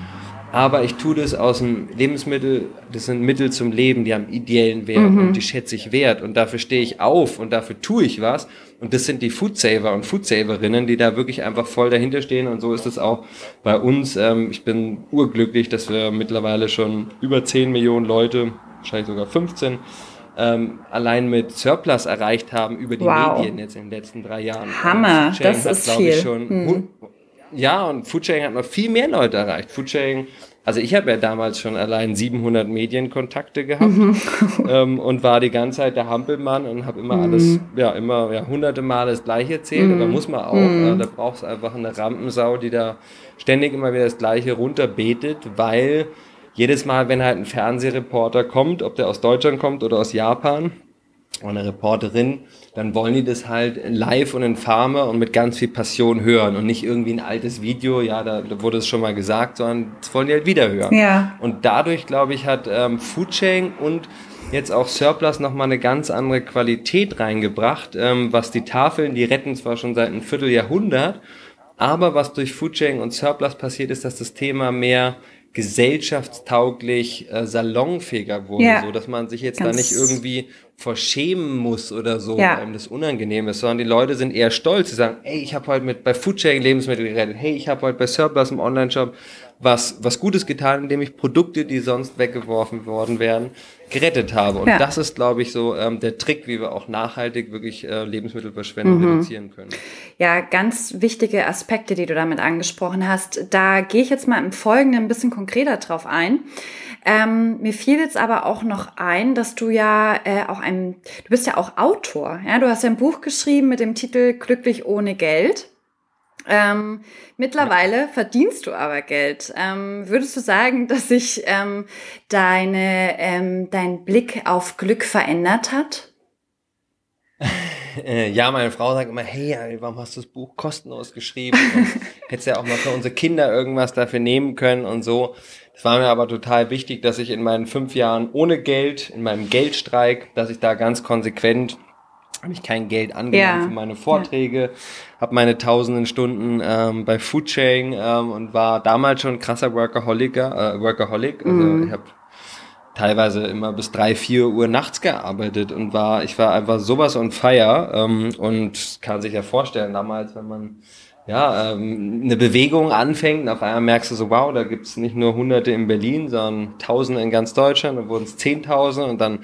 aber ich tue das aus dem Lebensmittel, das sind Mittel zum Leben, die haben ideellen Wert mhm. und die schätze ich wert und dafür stehe ich auf und dafür tue ich was und das sind die Foodsaver und Foodsaverinnen, die da wirklich einfach voll dahinter stehen und so ist es auch bei uns. Ähm, ich bin urglücklich, dass wir mittlerweile schon über 10 Millionen Leute, wahrscheinlich sogar 15, ähm, allein mit Surplus erreicht haben über die wow. Medien jetzt in den letzten drei Jahren. Hammer, das ist viel. Ich, schon hm. Ja, und Foodsharing hat noch viel mehr Leute erreicht. Foodsharing, also ich habe ja damals schon allein 700 Medienkontakte gehabt mhm. (laughs) ähm, und war die ganze Zeit der Hampelmann und habe immer mhm. alles, ja, immer ja, hunderte Mal das Gleiche erzählt. Mhm. Aber muss man auch, mhm. äh, da brauchst du einfach eine Rampensau, die da ständig immer wieder das Gleiche runterbetet, weil jedes Mal, wenn halt ein Fernsehreporter kommt, ob der aus Deutschland kommt oder aus Japan, oder eine Reporterin, dann wollen die das halt live und in Farme und mit ganz viel Passion hören und nicht irgendwie ein altes Video, ja, da, da wurde es schon mal gesagt, sondern das wollen die halt wieder hören. Ja. Und dadurch, glaube ich, hat ähm, Foodsharing und jetzt auch Surplus nochmal eine ganz andere Qualität reingebracht, ähm, was die Tafeln, die retten zwar schon seit einem Vierteljahrhundert, aber was durch Foodsharing und Surplus passiert ist, dass das Thema mehr gesellschaftstauglich äh, salonfähiger wurde, ja. so dass man sich jetzt Ganz da nicht irgendwie verschämen muss oder so, ja. weil das unangenehm ist, sondern die Leute sind eher stolz. Sie sagen, ey, ich habe heute mit bei Foodsharing Lebensmittel gerettet, hey, ich habe heute bei Surplus im Online-Shop was, was Gutes getan, indem ich Produkte, die sonst weggeworfen worden wären, gerettet habe. Und ja. das ist, glaube ich, so ähm, der Trick, wie wir auch nachhaltig wirklich äh, Lebensmittelverschwendung mhm. reduzieren können. Ja, ganz wichtige Aspekte, die du damit angesprochen hast. Da gehe ich jetzt mal im Folgenden ein bisschen konkreter drauf ein. Ähm, mir fiel jetzt aber auch noch ein, dass du ja äh, auch ein, du bist ja auch Autor. Ja, du hast ja ein Buch geschrieben mit dem Titel Glücklich ohne Geld. Ähm, mittlerweile ja. verdienst du aber Geld. Ähm, würdest du sagen, (laughs) dass sich ähm, deine, ähm, dein Blick auf Glück verändert hat? (laughs) Äh, ja, meine Frau sagt immer, hey, warum hast du das Buch kostenlos geschrieben? (laughs) hättest ja auch mal für unsere Kinder irgendwas dafür nehmen können und so. Es war mir aber total wichtig, dass ich in meinen fünf Jahren ohne Geld, in meinem Geldstreik, dass ich da ganz konsequent habe ich kein Geld angenommen ja. für meine Vorträge, ja. habe meine tausenden Stunden ähm, bei Foodsharing ähm, und war damals schon krasser Workaholiker, äh, Workaholic. Also mhm. ich habe teilweise immer bis drei, vier Uhr nachts gearbeitet und war, ich war einfach sowas on fire ähm, und kann sich ja vorstellen, damals, wenn man ja, ähm, eine Bewegung anfängt und auf einmal merkst du so, wow, da gibt's nicht nur Hunderte in Berlin, sondern Tausende in ganz Deutschland, dann wurden es Zehntausende und dann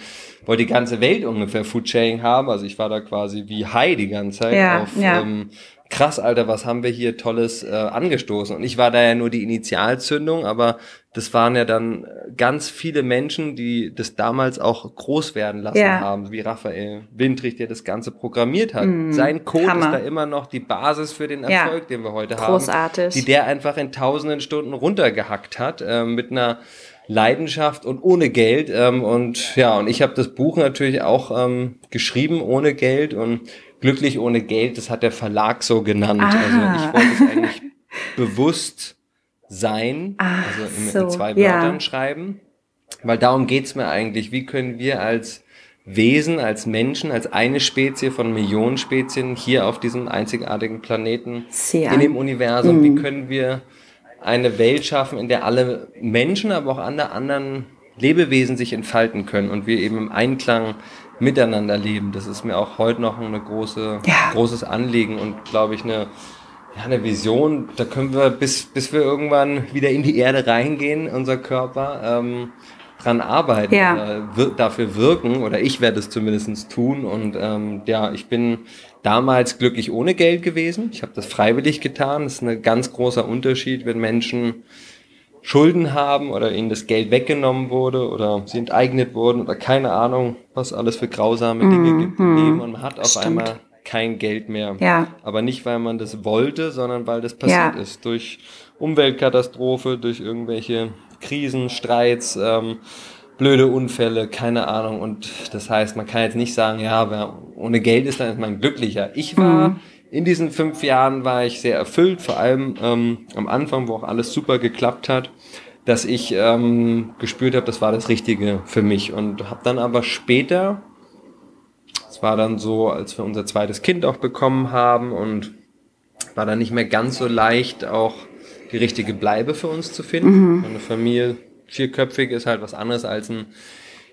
wollte die ganze Welt ungefähr Foodsharing haben. Also ich war da quasi wie High die ganze Zeit ja, auf ja. Ähm, krass, Alter, was haben wir hier Tolles äh, angestoßen? Und ich war da ja nur die Initialzündung, aber das waren ja dann ganz viele Menschen, die das damals auch groß werden lassen ja. haben, wie Raphael Windrich, der das Ganze programmiert hat. Mm, Sein Code Hammer. ist da immer noch die Basis für den Erfolg, ja. den wir heute Großartig. haben. Die der einfach in tausenden Stunden runtergehackt hat, äh, mit einer Leidenschaft und ohne Geld. Ähm, und ja, und ich habe das Buch natürlich auch ähm, geschrieben ohne Geld und glücklich ohne Geld, das hat der Verlag so genannt. Aha. Also ich wollte es eigentlich (laughs) bewusst sein, Ach, also in, so, in zwei Wörtern ja. schreiben. Weil darum geht's mir eigentlich. Wie können wir als Wesen, als Menschen, als eine Spezie von Millionen Spezien hier auf diesem einzigartigen Planeten Sehr. in dem Universum, mhm. wie können wir eine Welt schaffen, in der alle Menschen, aber auch alle anderen Lebewesen sich entfalten können und wir eben im Einklang miteinander leben. Das ist mir auch heute noch ein große, ja. großes Anliegen und glaube ich eine, ja, eine Vision. Da können wir, bis, bis wir irgendwann wieder in die Erde reingehen, unser Körper, ähm, dran arbeiten, ja. wir, dafür wirken oder ich werde es zumindest tun und ähm, ja, ich bin damals glücklich ohne Geld gewesen. Ich habe das freiwillig getan. Das ist ein ganz großer Unterschied, wenn Menschen Schulden haben oder ihnen das Geld weggenommen wurde oder sie enteignet wurden oder keine Ahnung, was alles für grausame Dinge mm, gibt im Leben und man hat auf Stimmt. einmal kein Geld mehr. Ja. Aber nicht, weil man das wollte, sondern weil das passiert ja. ist. Durch Umweltkatastrophe, durch irgendwelche Krisen, Streits, ähm, blöde Unfälle, keine Ahnung. Und das heißt, man kann jetzt nicht sagen, ja, wer ohne Geld ist, dann ist man glücklicher. Ich war mhm. in diesen fünf Jahren war ich sehr erfüllt, vor allem ähm, am Anfang, wo auch alles super geklappt hat, dass ich ähm, gespürt habe, das war das Richtige für mich. Und habe dann aber später, es war dann so, als wir unser zweites Kind auch bekommen haben und war dann nicht mehr ganz so leicht, auch die richtige Bleibe für uns zu finden. Mhm. Eine Familie vierköpfig ist halt was anderes als ein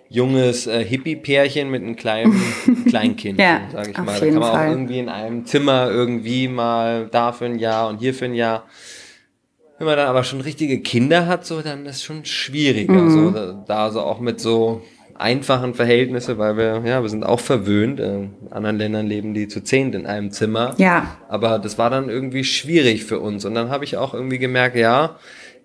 junges äh, Hippie-Pärchen mit einem kleinen (laughs) Kleinkind, ja, sage ich mal. Da kann man Fall. auch irgendwie in einem Zimmer irgendwie mal da für ein Jahr und hier für ein Jahr. Wenn man dann aber schon richtige Kinder hat, so, dann ist es schon schwieriger. Mhm. So, da, da so auch mit so einfachen Verhältnisse, weil wir, ja, wir sind auch verwöhnt. Äh, in anderen Ländern leben die zu zehnt in einem Zimmer. Ja. Aber das war dann irgendwie schwierig für uns. Und dann habe ich auch irgendwie gemerkt, ja,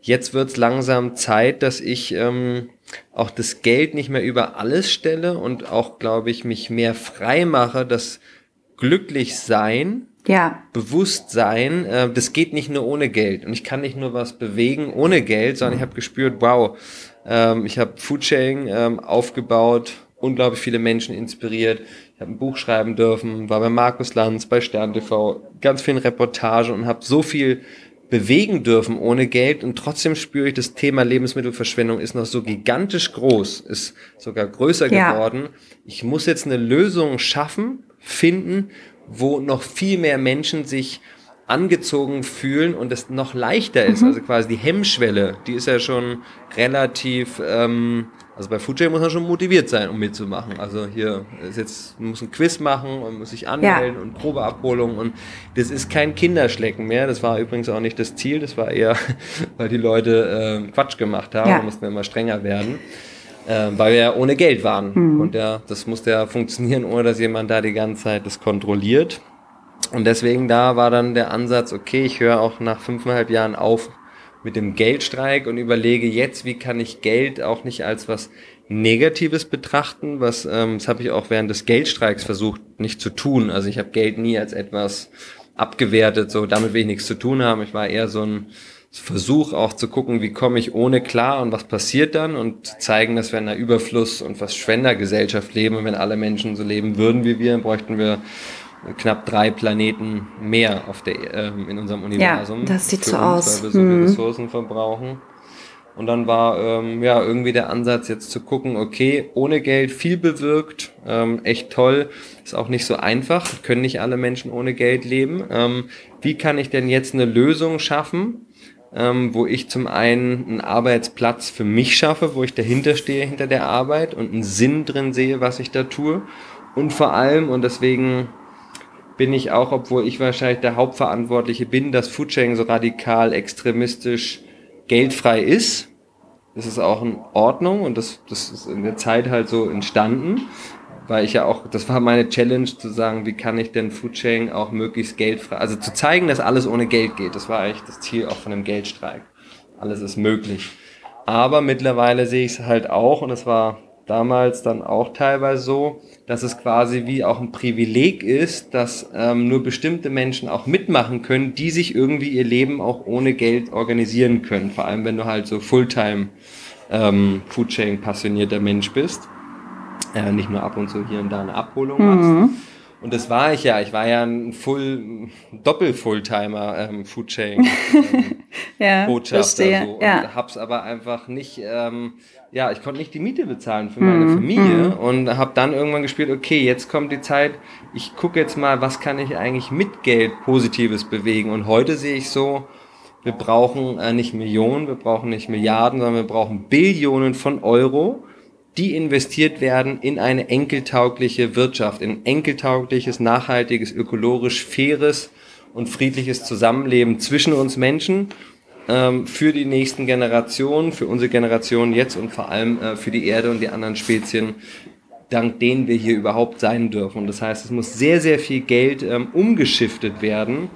jetzt wird's langsam Zeit, dass ich ähm, auch das Geld nicht mehr über alles stelle und auch, glaube ich, mich mehr frei mache, dass glücklich sein, ja. Bewusstsein, äh, das geht nicht nur ohne Geld. Und ich kann nicht nur was bewegen ohne Geld, sondern ich habe gespürt, wow, ähm, ich habe Foodsharing ähm, aufgebaut, unglaublich viele Menschen inspiriert. Ich habe ein Buch schreiben dürfen, war bei Markus Lanz, bei Stern TV, ganz vielen Reportagen und habe so viel bewegen dürfen ohne Geld und trotzdem spüre ich, das Thema Lebensmittelverschwendung ist noch so gigantisch groß, ist sogar größer ja. geworden. Ich muss jetzt eine Lösung schaffen, finden, wo noch viel mehr Menschen sich angezogen fühlen und es noch leichter ist. Mhm. Also quasi die Hemmschwelle, die ist ja schon relativ ähm, also bei Foodchain muss man schon motiviert sein, um mitzumachen. Also hier ist jetzt, man muss ein Quiz machen und muss sich anmelden ja. und Probeabholung und das ist kein Kinderschlecken mehr. Das war übrigens auch nicht das Ziel. Das war eher, (laughs) weil die Leute äh, Quatsch gemacht haben. Ja. Da mussten wir immer strenger werden. Äh, weil wir ja ohne Geld waren. Mhm. Und ja, das musste ja funktionieren, ohne dass jemand da die ganze Zeit das kontrolliert. Und deswegen da war dann der Ansatz, okay, ich höre auch nach fünfeinhalb Jahren auf, mit dem Geldstreik und überlege jetzt, wie kann ich Geld auch nicht als was Negatives betrachten, was ähm, das habe ich auch während des Geldstreiks versucht nicht zu tun. Also ich habe Geld nie als etwas abgewertet, so damit will ich nichts zu tun haben. Ich war eher so ein Versuch auch zu gucken, wie komme ich ohne klar und was passiert dann und zeigen, dass wir in einer Überfluss- und Verschwendergesellschaft leben und wenn alle Menschen so leben würden wie wir, bräuchten wir knapp drei Planeten mehr auf der, ähm, in unserem Universum. Ja, das sieht so uns, aus. Weil wir so hm. Ressourcen verbrauchen. Und dann war ähm, ja irgendwie der Ansatz jetzt zu gucken, okay, ohne Geld viel bewirkt, ähm, echt toll, ist auch nicht so einfach, können nicht alle Menschen ohne Geld leben. Ähm, wie kann ich denn jetzt eine Lösung schaffen, ähm, wo ich zum einen einen Arbeitsplatz für mich schaffe, wo ich dahinter stehe hinter der Arbeit und einen Sinn drin sehe, was ich da tue. Und vor allem, und deswegen bin ich auch, obwohl ich wahrscheinlich der Hauptverantwortliche bin, dass Foodsharing so radikal extremistisch geldfrei ist. Das ist auch in Ordnung und das, das ist in der Zeit halt so entstanden, weil ich ja auch, das war meine Challenge zu sagen, wie kann ich denn Foodsharing auch möglichst geldfrei, also zu zeigen, dass alles ohne Geld geht. Das war eigentlich das Ziel auch von dem Geldstreik. Alles ist möglich. Aber mittlerweile sehe ich es halt auch und es war damals dann auch teilweise so, dass es quasi wie auch ein Privileg ist, dass ähm, nur bestimmte Menschen auch mitmachen können, die sich irgendwie ihr Leben auch ohne Geld organisieren können. Vor allem, wenn du halt so Fulltime ähm, Foodsharing passionierter Mensch bist. Äh, nicht nur ab und zu hier und da eine Abholung mhm. machst. Und das war ich ja. Ich war ja ein Full, Doppel-Fulltimer ähm, Foodsharing (laughs) ähm, (laughs) ja, Botschafter so, und ja. hab's aber einfach nicht ähm, ja, ich konnte nicht die Miete bezahlen für meine mhm. Familie mhm. und habe dann irgendwann gespielt, okay, jetzt kommt die Zeit, ich gucke jetzt mal, was kann ich eigentlich mit Geld Positives bewegen. Und heute sehe ich so, wir brauchen äh, nicht Millionen, wir brauchen nicht Milliarden, sondern wir brauchen Billionen von Euro, die investiert werden in eine enkeltaugliche Wirtschaft, in enkeltaugliches, nachhaltiges, ökologisch faires und friedliches Zusammenleben zwischen uns Menschen ähm, für die nächsten Generationen, für unsere Generation jetzt und vor allem äh, für die Erde und die anderen Spezien, dank denen wir hier überhaupt sein dürfen. Und das heißt, es muss sehr, sehr viel Geld ähm, umgeschiftet werden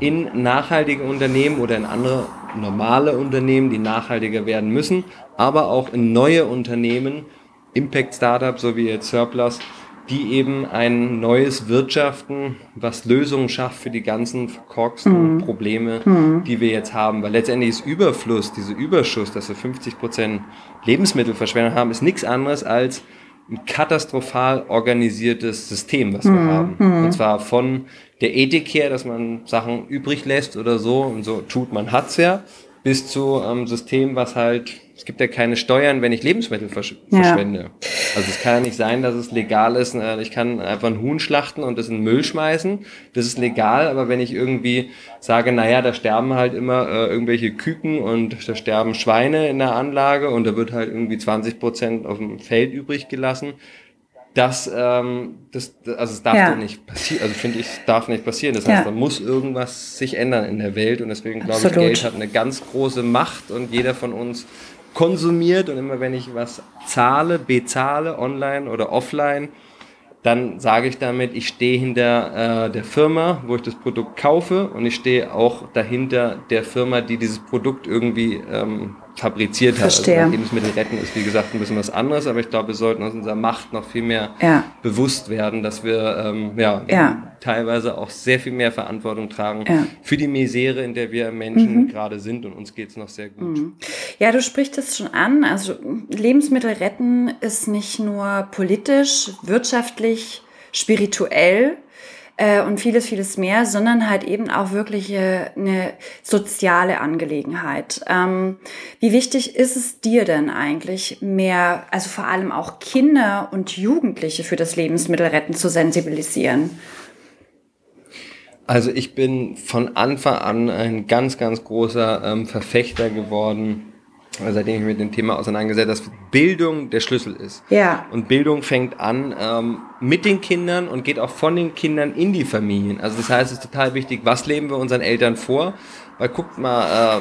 in nachhaltige Unternehmen oder in andere normale Unternehmen, die nachhaltiger werden müssen, aber auch in neue Unternehmen, Impact Startups, so wie jetzt Surplus, die eben ein neues Wirtschaften, was Lösungen schafft für die ganzen verkorksten mhm. Probleme, mhm. die wir jetzt haben. Weil letztendlich ist Überfluss, diese Überschuss, dass wir 50 Prozent Lebensmittelverschwendung haben, ist nichts anderes als ein katastrophal organisiertes System, was wir mhm. haben. Mhm. Und zwar von der Ethik her, dass man Sachen übrig lässt oder so und so tut, man hat's ja, bis zu einem ähm, System, was halt es gibt ja keine Steuern, wenn ich Lebensmittel versch ja. verschwende. Also es kann ja nicht sein, dass es legal ist. Äh, ich kann einfach ein Huhn schlachten und das in den Müll schmeißen. Das ist legal, aber wenn ich irgendwie sage, naja, da sterben halt immer äh, irgendwelche Küken und da sterben Schweine in der Anlage und da wird halt irgendwie 20 Prozent auf dem Feld übrig gelassen, das, ähm, das, also es darf ja. doch nicht passieren, also finde ich, darf nicht passieren. Das heißt, ja. da muss irgendwas sich ändern in der Welt und deswegen glaube ich, Geld hat eine ganz große Macht und jeder von uns konsumiert und immer wenn ich was zahle, bezahle, online oder offline, dann sage ich damit, ich stehe hinter äh, der Firma, wo ich das Produkt kaufe und ich stehe auch dahinter der Firma, die dieses Produkt irgendwie ähm, fabriziert hat. Also Verstehe. Also Lebensmittel retten ist wie gesagt ein bisschen was anderes, aber ich glaube, wir sollten uns unserer Macht noch viel mehr ja. bewusst werden, dass wir ähm, ja, ja, teilweise auch sehr viel mehr Verantwortung tragen ja. für die Misere, in der wir Menschen mhm. gerade sind und uns geht es noch sehr gut. Mhm. Ja, du sprichst es schon an. Also Lebensmittel retten ist nicht nur politisch, wirtschaftlich, spirituell, äh, und vieles, vieles mehr, sondern halt eben auch wirklich äh, eine soziale Angelegenheit. Ähm, wie wichtig ist es dir denn eigentlich, mehr, also vor allem auch Kinder und Jugendliche für das Lebensmittelretten zu sensibilisieren? Also ich bin von Anfang an ein ganz, ganz großer ähm, Verfechter geworden seitdem ich mit dem Thema auseinandergesetzt dass Bildung der Schlüssel ist. Ja. Und Bildung fängt an ähm, mit den Kindern und geht auch von den Kindern in die Familien. Also das heißt, es ist total wichtig, was leben wir unseren Eltern vor? Weil guckt mal, äh,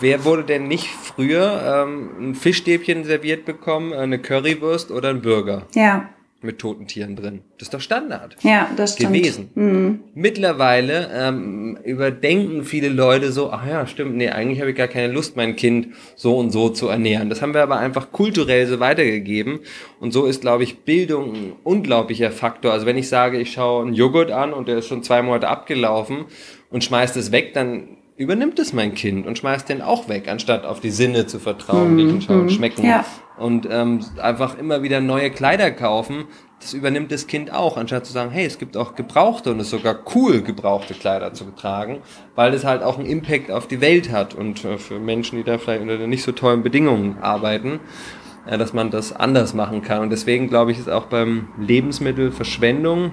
wer wurde denn nicht früher ähm, ein Fischstäbchen serviert bekommen, eine Currywurst oder ein Burger? Ja mit toten Tieren drin. Das ist doch Standard. Ja, das stimmt. Gewesen. Mhm. Mittlerweile ähm, überdenken viele Leute so, ach ja, stimmt, nee, eigentlich habe ich gar keine Lust, mein Kind so und so zu ernähren. Das haben wir aber einfach kulturell so weitergegeben. Und so ist, glaube ich, Bildung ein unglaublicher Faktor. Also wenn ich sage, ich schaue einen Joghurt an und der ist schon zwei Monate abgelaufen und schmeißt es weg, dann übernimmt es mein Kind und schmeißt den auch weg, anstatt auf die Sinne zu vertrauen, die mhm. schauen, mhm. schmecken. Ja. Und ähm, einfach immer wieder neue Kleider kaufen, das übernimmt das Kind auch, anstatt zu sagen, hey, es gibt auch gebrauchte und es ist sogar cool, gebrauchte Kleider zu tragen, weil es halt auch einen Impact auf die Welt hat und äh, für Menschen, die da vielleicht unter nicht so tollen Bedingungen arbeiten, äh, dass man das anders machen kann. Und deswegen glaube ich, ist auch beim Lebensmittelverschwendung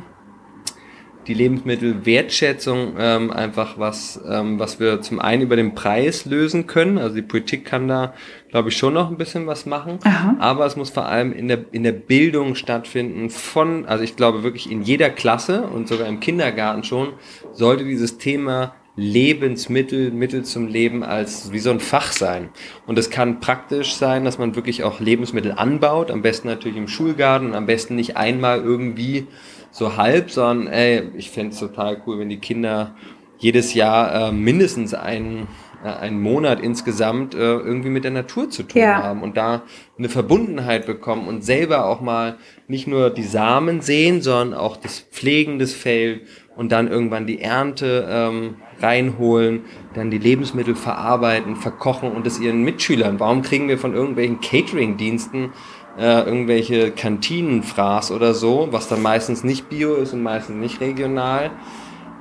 die Lebensmittelwertschätzung ähm, einfach was, ähm, was wir zum einen über den Preis lösen können. Also die Politik kann da, glaube ich, schon noch ein bisschen was machen. Aha. Aber es muss vor allem in der, in der Bildung stattfinden von, also ich glaube wirklich in jeder Klasse und sogar im Kindergarten schon, sollte dieses Thema Lebensmittel, Mittel zum Leben als wie so ein Fach sein. Und es kann praktisch sein, dass man wirklich auch Lebensmittel anbaut, am besten natürlich im Schulgarten, am besten nicht einmal irgendwie so halb, sondern ey, ich fände es total cool, wenn die Kinder jedes Jahr äh, mindestens einen, äh, einen Monat insgesamt äh, irgendwie mit der Natur zu tun ja. haben und da eine Verbundenheit bekommen und selber auch mal nicht nur die Samen sehen, sondern auch das Pflegen des Feld und dann irgendwann die Ernte ähm, reinholen, dann die Lebensmittel verarbeiten, verkochen und es ihren Mitschülern. Warum kriegen wir von irgendwelchen Catering-Diensten äh, irgendwelche Kantinenfraß oder so, was dann meistens nicht bio ist und meistens nicht regional.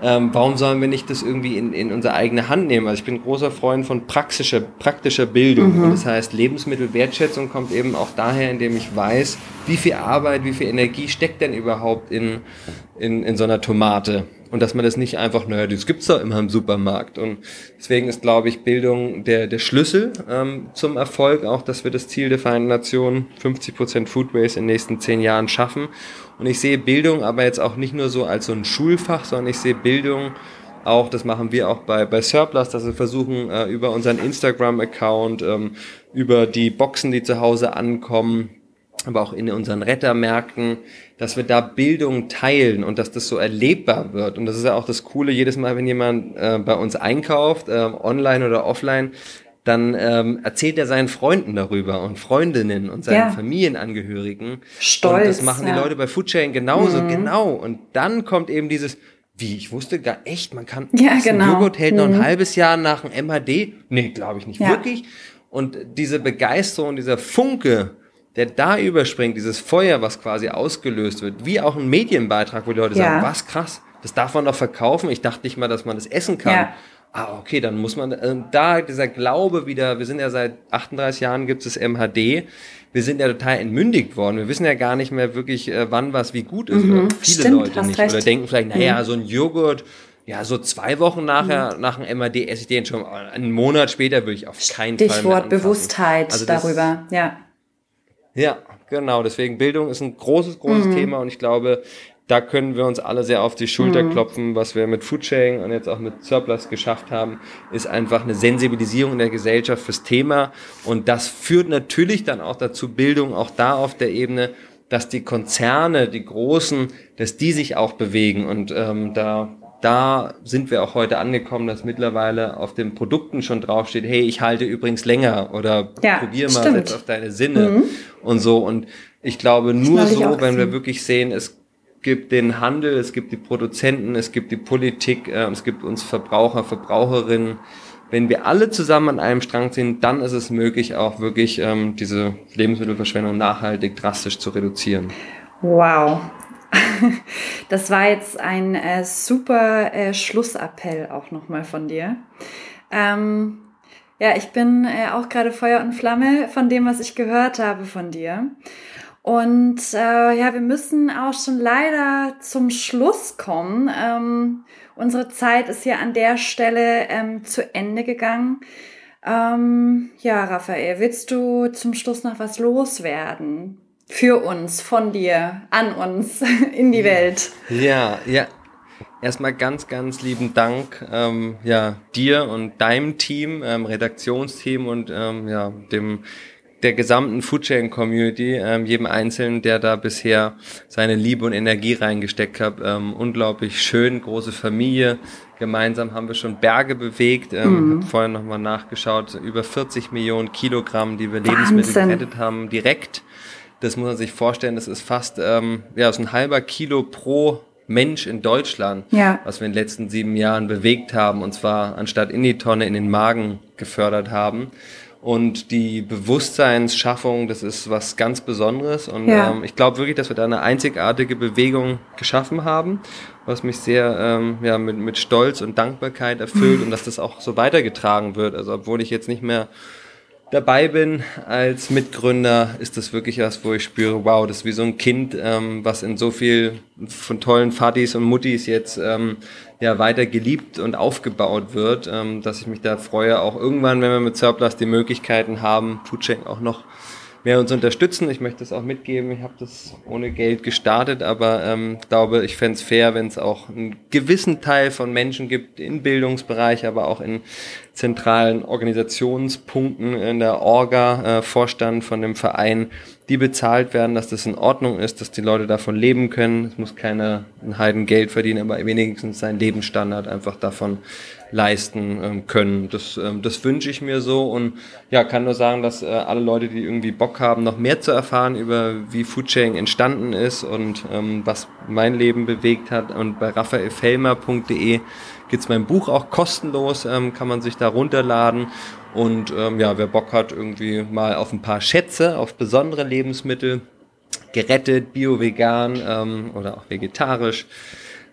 Ähm, warum sollen wir nicht das irgendwie in, in unsere eigene Hand nehmen? Also ich bin großer Freund von praktischer, praktischer Bildung. Mhm. Und das heißt, Lebensmittelwertschätzung kommt eben auch daher, indem ich weiß, wie viel Arbeit, wie viel Energie steckt denn überhaupt in, in, in so einer Tomate und dass man das nicht einfach, naja, das gibt's doch immer im Supermarkt. Und deswegen ist, glaube ich, Bildung der, der Schlüssel ähm, zum Erfolg, auch dass wir das Ziel der Vereinten Nationen, 50 Prozent Food Waste in den nächsten zehn Jahren schaffen. Und ich sehe Bildung aber jetzt auch nicht nur so als so ein Schulfach, sondern ich sehe Bildung auch, das machen wir auch bei, bei Surplus, dass wir versuchen, äh, über unseren Instagram-Account, ähm, über die Boxen, die zu Hause ankommen, aber auch in unseren Rettermärkten, dass wir da Bildung teilen und dass das so erlebbar wird. Und das ist ja auch das Coole, jedes Mal, wenn jemand äh, bei uns einkauft, äh, online oder offline, dann ähm, erzählt er seinen Freunden darüber und Freundinnen und seinen ja. Familienangehörigen. Stolz. Und das machen ja. die Leute bei Foodsharing genauso, mhm. genau. Und dann kommt eben dieses, wie, ich wusste gar echt, man kann, ja, genau. Joghurt hält mhm. noch ein mhm. halbes Jahr nach dem MHD. Nee, glaube ich nicht, ja. wirklich. Und diese Begeisterung, dieser Funke, der da überspringt, dieses Feuer, was quasi ausgelöst wird, wie auch ein Medienbeitrag, wo die Leute ja. sagen, was krass, das darf man doch verkaufen. Ich dachte nicht mal, dass man das essen kann. Ja. Ah, okay, dann muss man, äh, da dieser Glaube wieder, wir sind ja seit 38 Jahren gibt es MHD, wir sind ja total entmündigt worden. Wir wissen ja gar nicht mehr wirklich, äh, wann was wie gut ist. Mhm, viele stimmt, Leute nicht. Recht. Oder denken vielleicht, naja, mhm. so ein Joghurt, ja, so zwei Wochen nachher, mhm. nach dem MAD esse ich den schon, einen Monat später würde ich auf keinen Stichwort Fall Stichwort Bewusstheit also darüber, ja. Ja, genau. Deswegen Bildung ist ein großes, großes mhm. Thema und ich glaube, da können wir uns alle sehr auf die Schulter mhm. klopfen. Was wir mit Foodsharing und jetzt auch mit Surplus geschafft haben, ist einfach eine Sensibilisierung in der Gesellschaft fürs Thema. Und das führt natürlich dann auch dazu, Bildung auch da auf der Ebene, dass die Konzerne, die Großen, dass die sich auch bewegen. Und ähm, da da sind wir auch heute angekommen, dass mittlerweile auf den Produkten schon draufsteht, hey, ich halte übrigens länger oder ja, probier mal, setz auf deine Sinne mhm. und so. Und ich glaube, nur so, wenn wir wirklich sehen, es gibt den Handel, es gibt die Produzenten, es gibt die Politik, äh, es gibt uns Verbraucher, Verbraucherinnen. Wenn wir alle zusammen an einem Strang ziehen, dann ist es möglich, auch wirklich ähm, diese Lebensmittelverschwendung nachhaltig drastisch zu reduzieren. Wow, Das war jetzt ein äh, super äh, Schlussappell auch nochmal von dir. Ähm, ja, ich bin äh, auch gerade Feuer und Flamme von dem, was ich gehört habe von dir. Und äh, ja, wir müssen auch schon leider zum Schluss kommen. Ähm, unsere Zeit ist hier an der Stelle ähm, zu Ende gegangen. Ähm, ja, Raphael, willst du zum Schluss noch was loswerden? Für uns, von dir, an uns, (laughs) in die Welt. Ja, ja. Erstmal ganz, ganz lieben Dank ähm, ja, dir und deinem Team, ähm, Redaktionsteam und ähm, ja, dem der gesamten Foodsharing Community, ähm, jedem Einzelnen, der da bisher seine Liebe und Energie reingesteckt hat. Ähm, unglaublich schön, große Familie. Gemeinsam haben wir schon Berge bewegt. Ähm, mhm. Vorher nochmal nachgeschaut, über 40 Millionen Kilogramm, die wir Lebensmittel gerettet haben, direkt das muss man sich vorstellen, das ist fast ähm, ja, so ein halber Kilo pro Mensch in Deutschland, ja. was wir in den letzten sieben Jahren bewegt haben, und zwar anstatt in die Tonne in den Magen gefördert haben. Und die Bewusstseinsschaffung, das ist was ganz Besonderes. Und ja. ähm, ich glaube wirklich, dass wir da eine einzigartige Bewegung geschaffen haben, was mich sehr ähm, ja, mit, mit Stolz und Dankbarkeit erfüllt und dass das auch so weitergetragen wird. Also obwohl ich jetzt nicht mehr dabei bin als Mitgründer, ist das wirklich was, wo ich spüre, wow, das ist wie so ein Kind, ähm, was in so viel von tollen Vatis und Muttis jetzt ähm, ja weiter geliebt und aufgebaut wird, ähm, dass ich mich da freue, auch irgendwann, wenn wir mit Surplus die Möglichkeiten haben, Foodcheck auch noch mehr uns unterstützen. Ich möchte das auch mitgeben. Ich habe das ohne Geld gestartet, aber ähm, glaube, ich fände es fair, wenn es auch einen gewissen Teil von Menschen gibt im Bildungsbereich, aber auch in zentralen Organisationspunkten in der Orga, äh, Vorstand von dem Verein, die bezahlt werden, dass das in Ordnung ist, dass die Leute davon leben können. Es muss keiner ein Heiden Geld verdienen, aber wenigstens seinen Lebensstandard einfach davon leisten ähm, können. Das, ähm, das wünsche ich mir so. Und ja, kann nur sagen, dass äh, alle Leute, die irgendwie Bock haben, noch mehr zu erfahren über wie Foodsharing entstanden ist und ähm, was mein Leben bewegt hat. Und bei raphaelfelmer.de gibt's mein Buch auch kostenlos, ähm, kann man sich da runterladen. Und ähm, ja, wer Bock hat, irgendwie mal auf ein paar Schätze, auf besondere Lebensmittel, gerettet, bio-vegan ähm, oder auch vegetarisch,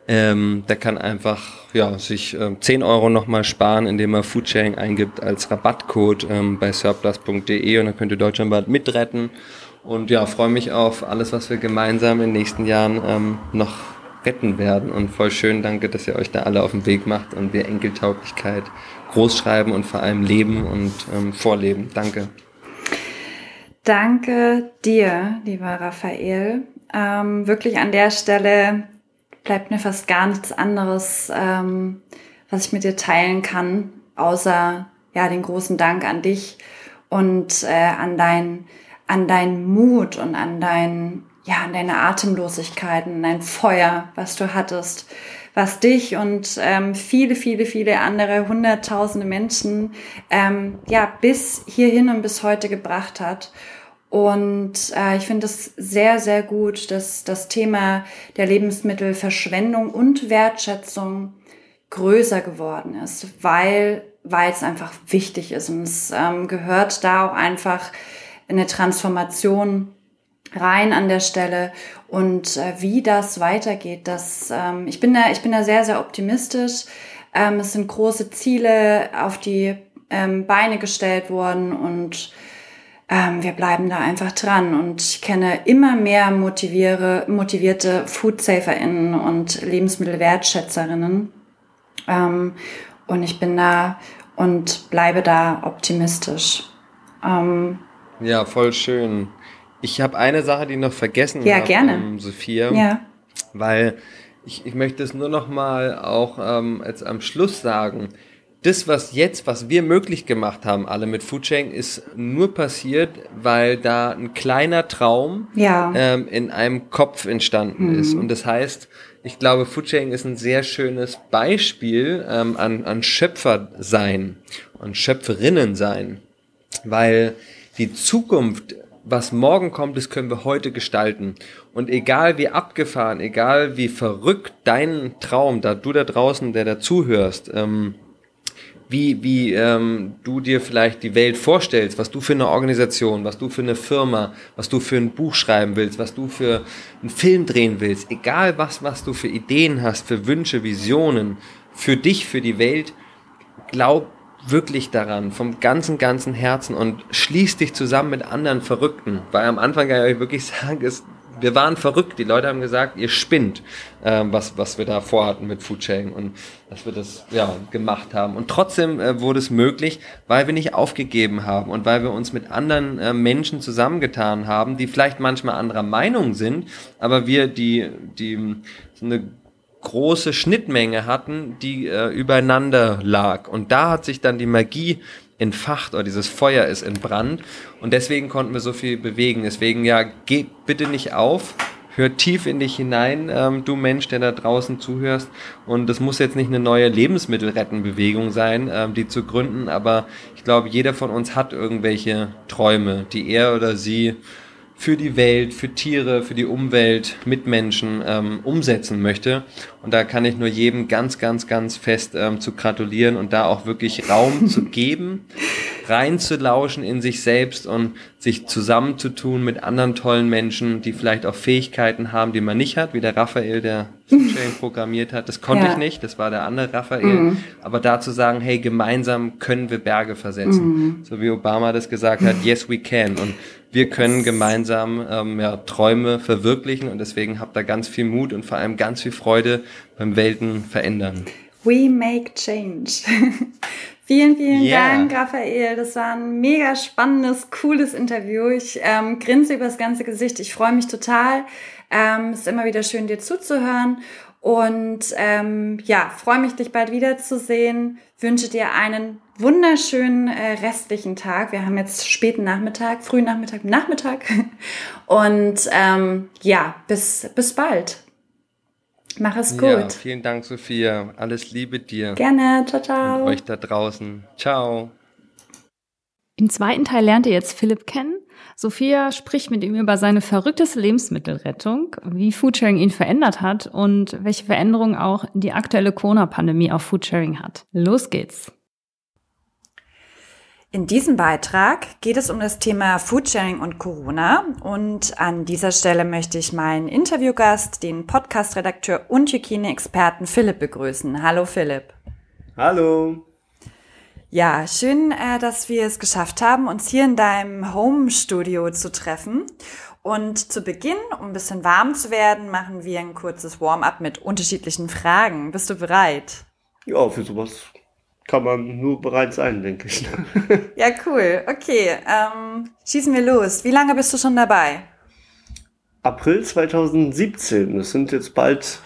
ähm, der kann einfach ja, sich äh, 10 Euro nochmal sparen, indem er Foodsharing eingibt als Rabattcode ähm, bei surplus.de und dann könnt ihr deutschlandweit mitretten. Und ja, freue mich auf alles, was wir gemeinsam in den nächsten Jahren ähm, noch retten werden. Und voll schön, danke, dass ihr euch da alle auf den Weg macht und wir Enkeltauglichkeit großschreiben und vor allem leben und ähm, vorleben. Danke. Danke dir, lieber Raphael. Ähm, wirklich an der Stelle bleibt mir fast gar nichts anderes, ähm, was ich mit dir teilen kann, außer ja den großen Dank an dich und äh, an dein an deinen Mut und an dein, ja, an deine Atemlosigkeit, an dein Feuer, was du hattest, was dich und ähm, viele, viele, viele andere hunderttausende Menschen ähm, ja bis hierhin und bis heute gebracht hat. Und äh, ich finde es sehr, sehr gut, dass das Thema der Lebensmittelverschwendung und Wertschätzung größer geworden ist, weil weil es einfach wichtig ist und es ähm, gehört da auch einfach eine Transformation rein an der Stelle und äh, wie das weitergeht, das ähm, ich bin da ich bin da sehr sehr optimistisch. Ähm, es sind große Ziele auf die ähm, Beine gestellt worden und ähm, wir bleiben da einfach dran und ich kenne immer mehr motiviere, motivierte FoodsaferInnen und Lebensmittelwertschätzerinnen. Ähm, und ich bin da und bleibe da optimistisch. Ähm, ja, voll schön. Ich habe eine Sache, die noch vergessen ja, habe, gerne. Ähm, Sophia. Ja. Weil ich, ich möchte es nur noch mal auch ähm, jetzt am Schluss sagen das, was jetzt, was wir möglich gemacht haben, alle mit Foodsharing, ist nur passiert, weil da ein kleiner Traum ja. ähm, in einem Kopf entstanden mhm. ist. Und das heißt, ich glaube, Foodsharing ist ein sehr schönes Beispiel ähm, an, an Schöpfer und Schöpferinnen sein, weil die Zukunft was morgen kommt, das können wir heute gestalten. Und egal wie abgefahren, egal wie verrückt dein Traum, da du da draußen, der da zuhörst, ähm, wie, wie ähm, du dir vielleicht die Welt vorstellst, was du für eine Organisation, was du für eine Firma, was du für ein Buch schreiben willst, was du für einen Film drehen willst, egal was, was du für Ideen hast, für Wünsche, Visionen, für dich, für die Welt, glaub wirklich daran, vom ganzen, ganzen Herzen und schließ dich zusammen mit anderen Verrückten, weil am Anfang kann ich euch wirklich (laughs) sagen, es wir waren verrückt. Die Leute haben gesagt, ihr spinnt, ähm, was, was wir da vorhatten mit Foodsharing und dass wir das ja, gemacht haben. Und trotzdem äh, wurde es möglich, weil wir nicht aufgegeben haben und weil wir uns mit anderen äh, Menschen zusammengetan haben, die vielleicht manchmal anderer Meinung sind, aber wir die, die so eine große Schnittmenge hatten, die äh, übereinander lag. Und da hat sich dann die Magie entfacht oder dieses Feuer ist entbrannt und deswegen konnten wir so viel bewegen. Deswegen ja, geh bitte nicht auf, hör tief in dich hinein, ähm, du Mensch, der da draußen zuhörst. Und das muss jetzt nicht eine neue Lebensmittelrettenbewegung sein, ähm, die zu gründen, aber ich glaube, jeder von uns hat irgendwelche Träume, die er oder sie für die Welt, für Tiere, für die Umwelt, Mitmenschen ähm, umsetzen möchte. Und da kann ich nur jedem ganz, ganz, ganz fest ähm, zu gratulieren und da auch wirklich Raum zu (laughs) geben, reinzulauschen in sich selbst und sich zusammenzutun mit anderen tollen Menschen, die vielleicht auch Fähigkeiten haben, die man nicht hat, wie der Raphael, der Chain programmiert hat. Das konnte ja. ich nicht, das war der andere Raphael. Mhm. Aber da zu sagen, hey, gemeinsam können wir Berge versetzen. Mhm. So wie Obama das gesagt hat, yes we can. Und wir können gemeinsam ähm, ja, Träume verwirklichen und deswegen habt da ganz viel Mut und vor allem ganz viel Freude beim Welten verändern. We make change. (laughs) vielen, vielen yeah. Dank, Raphael. Das war ein mega spannendes, cooles Interview. Ich ähm, grinse über das ganze Gesicht. Ich freue mich total. Ähm, ist immer wieder schön, dir zuzuhören. Und ähm, ja, freue mich, dich bald wiederzusehen. Wünsche dir einen wunderschönen äh, restlichen Tag. Wir haben jetzt späten Nachmittag, frühen Nachmittag, Nachmittag. (laughs) Und ähm, ja, bis, bis bald. Mach es gut. Ja, vielen Dank, Sophia. Alles Liebe dir. Gerne. Ciao, ciao. Und euch da draußen. Ciao. Im zweiten Teil lernt ihr jetzt Philipp kennen. Sophia spricht mit ihm über seine verrückteste Lebensmittelrettung, wie Foodsharing ihn verändert hat und welche Veränderungen auch die aktuelle Corona-Pandemie auf Foodsharing hat. Los geht's! In diesem Beitrag geht es um das Thema Foodsharing und Corona und an dieser Stelle möchte ich meinen Interviewgast, den Podcast-Redakteur und Hygiene-Experten Philipp begrüßen. Hallo Philipp. Hallo. Ja, schön, äh, dass wir es geschafft haben, uns hier in deinem Home-Studio zu treffen. Und zu Beginn, um ein bisschen warm zu werden, machen wir ein kurzes Warm-up mit unterschiedlichen Fragen. Bist du bereit? Ja, für sowas kann man nur bereit sein, denke ich. (laughs) ja, cool. Okay, ähm, schießen wir los. Wie lange bist du schon dabei? April 2017. Das sind jetzt bald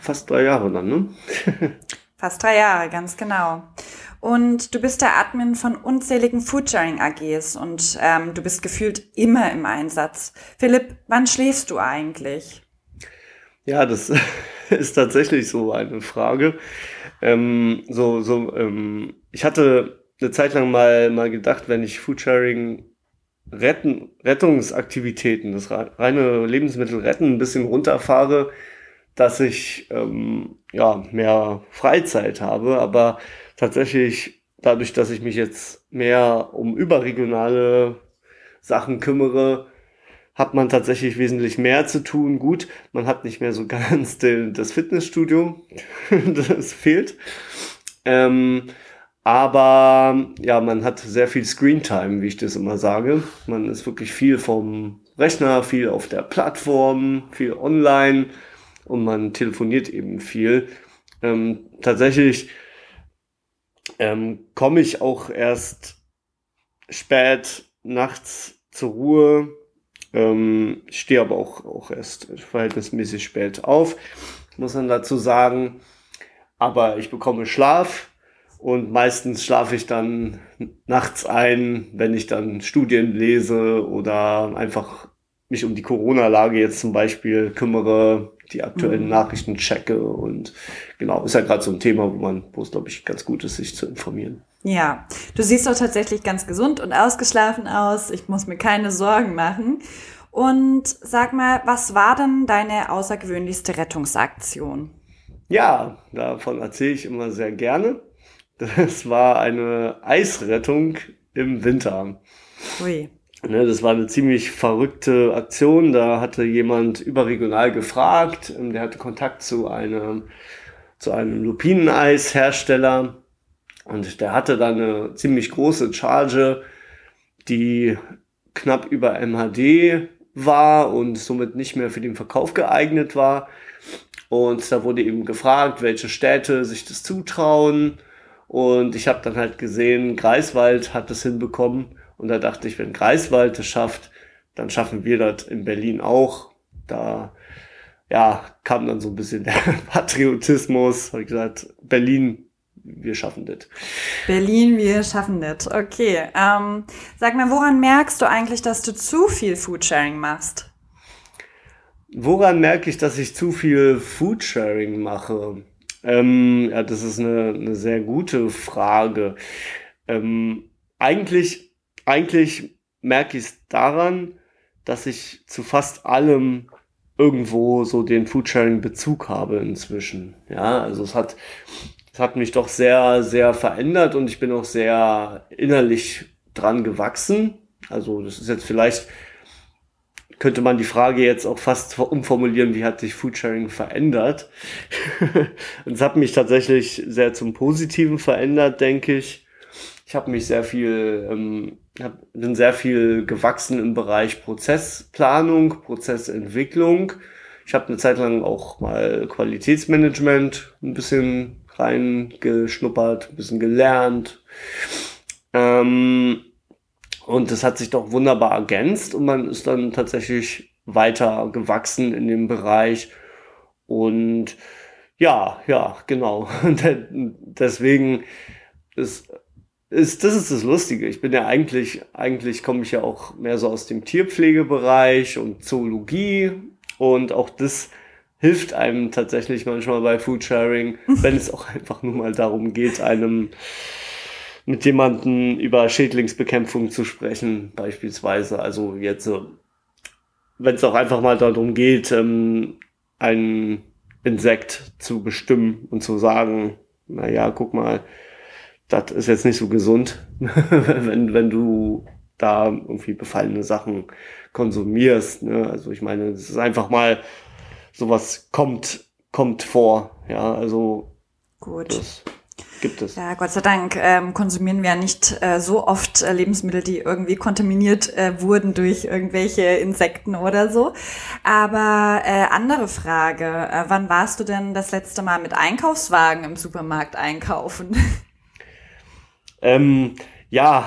fast drei Jahre dann, ne? (laughs) fast drei Jahre, ganz genau. Und du bist der Admin von unzähligen Foodsharing AGs und ähm, du bist gefühlt immer im Einsatz. Philipp, wann schläfst du eigentlich? Ja, das (laughs) ist tatsächlich so eine Frage. Ähm, so, so, ähm, ich hatte eine Zeit lang mal, mal gedacht, wenn ich Foodsharing Retten, Rettungsaktivitäten, das reine Lebensmittel retten, ein bisschen runterfahre, dass ich ähm, ja mehr Freizeit habe, aber tatsächlich dadurch, dass ich mich jetzt mehr um überregionale Sachen kümmere, hat man tatsächlich wesentlich mehr zu tun. Gut, man hat nicht mehr so (laughs) ganz das Fitnessstudio, (laughs) das fehlt. Ähm, aber ja, man hat sehr viel Screentime, wie ich das immer sage. Man ist wirklich viel vom Rechner, viel auf der Plattform, viel online und man telefoniert eben viel. Ähm, tatsächlich ähm, komme ich auch erst spät nachts zur Ruhe, ähm, stehe aber auch, auch erst verhältnismäßig spät auf, muss man dazu sagen. Aber ich bekomme Schlaf und meistens schlafe ich dann nachts ein, wenn ich dann Studien lese oder einfach mich um die Corona-Lage jetzt zum Beispiel kümmere, die aktuellen mhm. Nachrichten checke und genau, ist ja gerade so ein Thema, wo man, wo es glaube ich ganz gut ist, sich zu informieren. Ja, du siehst doch tatsächlich ganz gesund und ausgeschlafen aus. Ich muss mir keine Sorgen machen. Und sag mal, was war denn deine außergewöhnlichste Rettungsaktion? Ja, davon erzähle ich immer sehr gerne. Das war eine Eisrettung im Winter. Ui. Ne, das war eine ziemlich verrückte Aktion. Da hatte jemand überregional gefragt. Ähm, der hatte Kontakt zu einem, zu einem Lupineneishersteller. Und der hatte dann eine ziemlich große Charge, die knapp über MHD war und somit nicht mehr für den Verkauf geeignet war. Und da wurde eben gefragt, welche Städte sich das zutrauen. Und ich habe dann halt gesehen, Greifswald hat das hinbekommen. Und da dachte ich, wenn Greifswald es schafft, dann schaffen wir das in Berlin auch. Da ja, kam dann so ein bisschen der (laughs) Patriotismus. Habe ich gesagt, Berlin, wir schaffen das. Berlin, wir schaffen das. Okay. Ähm, sag mal, woran merkst du eigentlich, dass du zu viel Foodsharing machst? Woran merke ich, dass ich zu viel Foodsharing mache? Ähm, ja, das ist eine, eine sehr gute Frage. Ähm, eigentlich eigentlich merke ich es daran, dass ich zu fast allem irgendwo so den Foodsharing-Bezug habe inzwischen. Ja, also es hat, es hat mich doch sehr, sehr verändert und ich bin auch sehr innerlich dran gewachsen. Also das ist jetzt vielleicht, könnte man die Frage jetzt auch fast umformulieren, wie hat sich Foodsharing verändert? (laughs) es hat mich tatsächlich sehr zum Positiven verändert, denke ich. Ich habe mich sehr viel ähm, hab, bin sehr viel gewachsen im Bereich Prozessplanung, Prozessentwicklung. Ich habe eine Zeit lang auch mal Qualitätsmanagement ein bisschen reingeschnuppert, ein bisschen gelernt. Ähm, und das hat sich doch wunderbar ergänzt und man ist dann tatsächlich weiter gewachsen in dem Bereich. Und ja, ja, genau. (laughs) deswegen ist ist, das ist das Lustige. Ich bin ja eigentlich, eigentlich komme ich ja auch mehr so aus dem Tierpflegebereich und Zoologie und auch das hilft einem tatsächlich manchmal bei Foodsharing, (laughs) wenn es auch einfach nur mal darum geht, einem mit jemandem über Schädlingsbekämpfung zu sprechen, beispielsweise. Also jetzt, wenn es auch einfach mal darum geht, ähm, ein Insekt zu bestimmen und zu sagen, na ja, guck mal, das ist jetzt nicht so gesund, (laughs) wenn, wenn du da irgendwie befallene Sachen konsumierst. Ne? Also ich meine, es ist einfach mal sowas kommt, kommt vor. Ja, also gut. Das gibt es. Ja, Gott sei Dank ähm, konsumieren wir ja nicht äh, so oft äh, Lebensmittel, die irgendwie kontaminiert äh, wurden durch irgendwelche Insekten oder so. Aber äh, andere Frage, äh, wann warst du denn das letzte Mal mit Einkaufswagen im Supermarkt einkaufen? (laughs) Ähm, ja,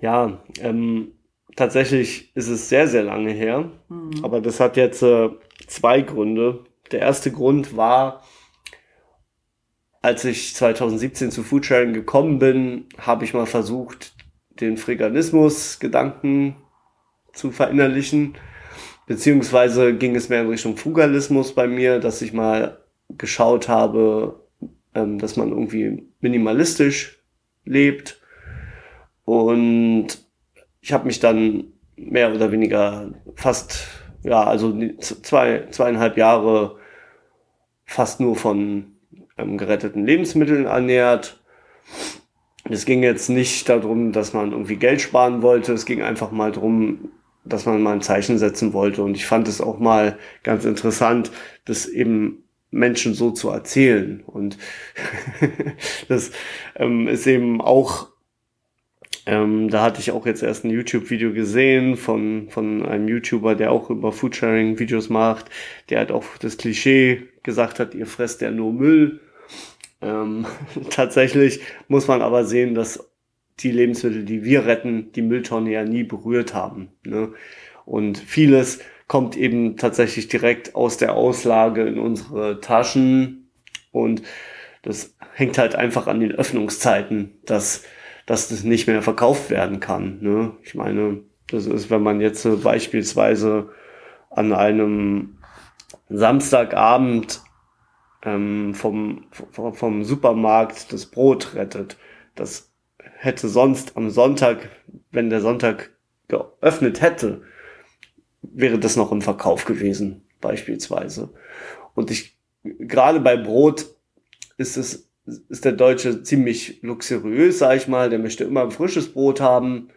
ja, ähm, tatsächlich ist es sehr, sehr lange her. Mhm. Aber das hat jetzt äh, zwei Gründe. Der erste Grund war, als ich 2017 zu Foodsharing gekommen bin, habe ich mal versucht, den Freganismus-Gedanken zu verinnerlichen. Beziehungsweise ging es mehr in Richtung Fugalismus bei mir, dass ich mal geschaut habe, ähm, dass man irgendwie minimalistisch lebt. Und ich habe mich dann mehr oder weniger fast, ja, also zwei, zweieinhalb Jahre fast nur von ähm, geretteten Lebensmitteln ernährt. Es ging jetzt nicht darum, dass man irgendwie Geld sparen wollte. Es ging einfach mal darum, dass man mal ein Zeichen setzen wollte. Und ich fand es auch mal ganz interessant, das eben Menschen so zu erzählen. Und (laughs) das ähm, ist eben auch, ähm, da hatte ich auch jetzt erst ein YouTube-Video gesehen von, von einem YouTuber, der auch über Foodsharing-Videos macht, der hat auch das Klischee gesagt hat, ihr fresst ja nur Müll. Ähm, (laughs) tatsächlich muss man aber sehen, dass die Lebensmittel, die wir retten, die Mülltonne ja nie berührt haben. Ne? Und vieles kommt eben tatsächlich direkt aus der Auslage in unsere Taschen. Und das hängt halt einfach an den Öffnungszeiten, dass, dass das nicht mehr verkauft werden kann. Ne? Ich meine, das ist, wenn man jetzt beispielsweise an einem Samstagabend ähm, vom, vom Supermarkt das Brot rettet. Das hätte sonst am Sonntag, wenn der Sonntag geöffnet hätte, wäre das noch im Verkauf gewesen, beispielsweise. Und ich, gerade bei Brot ist es, ist der Deutsche ziemlich luxuriös, sag ich mal. Der möchte immer ein frisches Brot haben.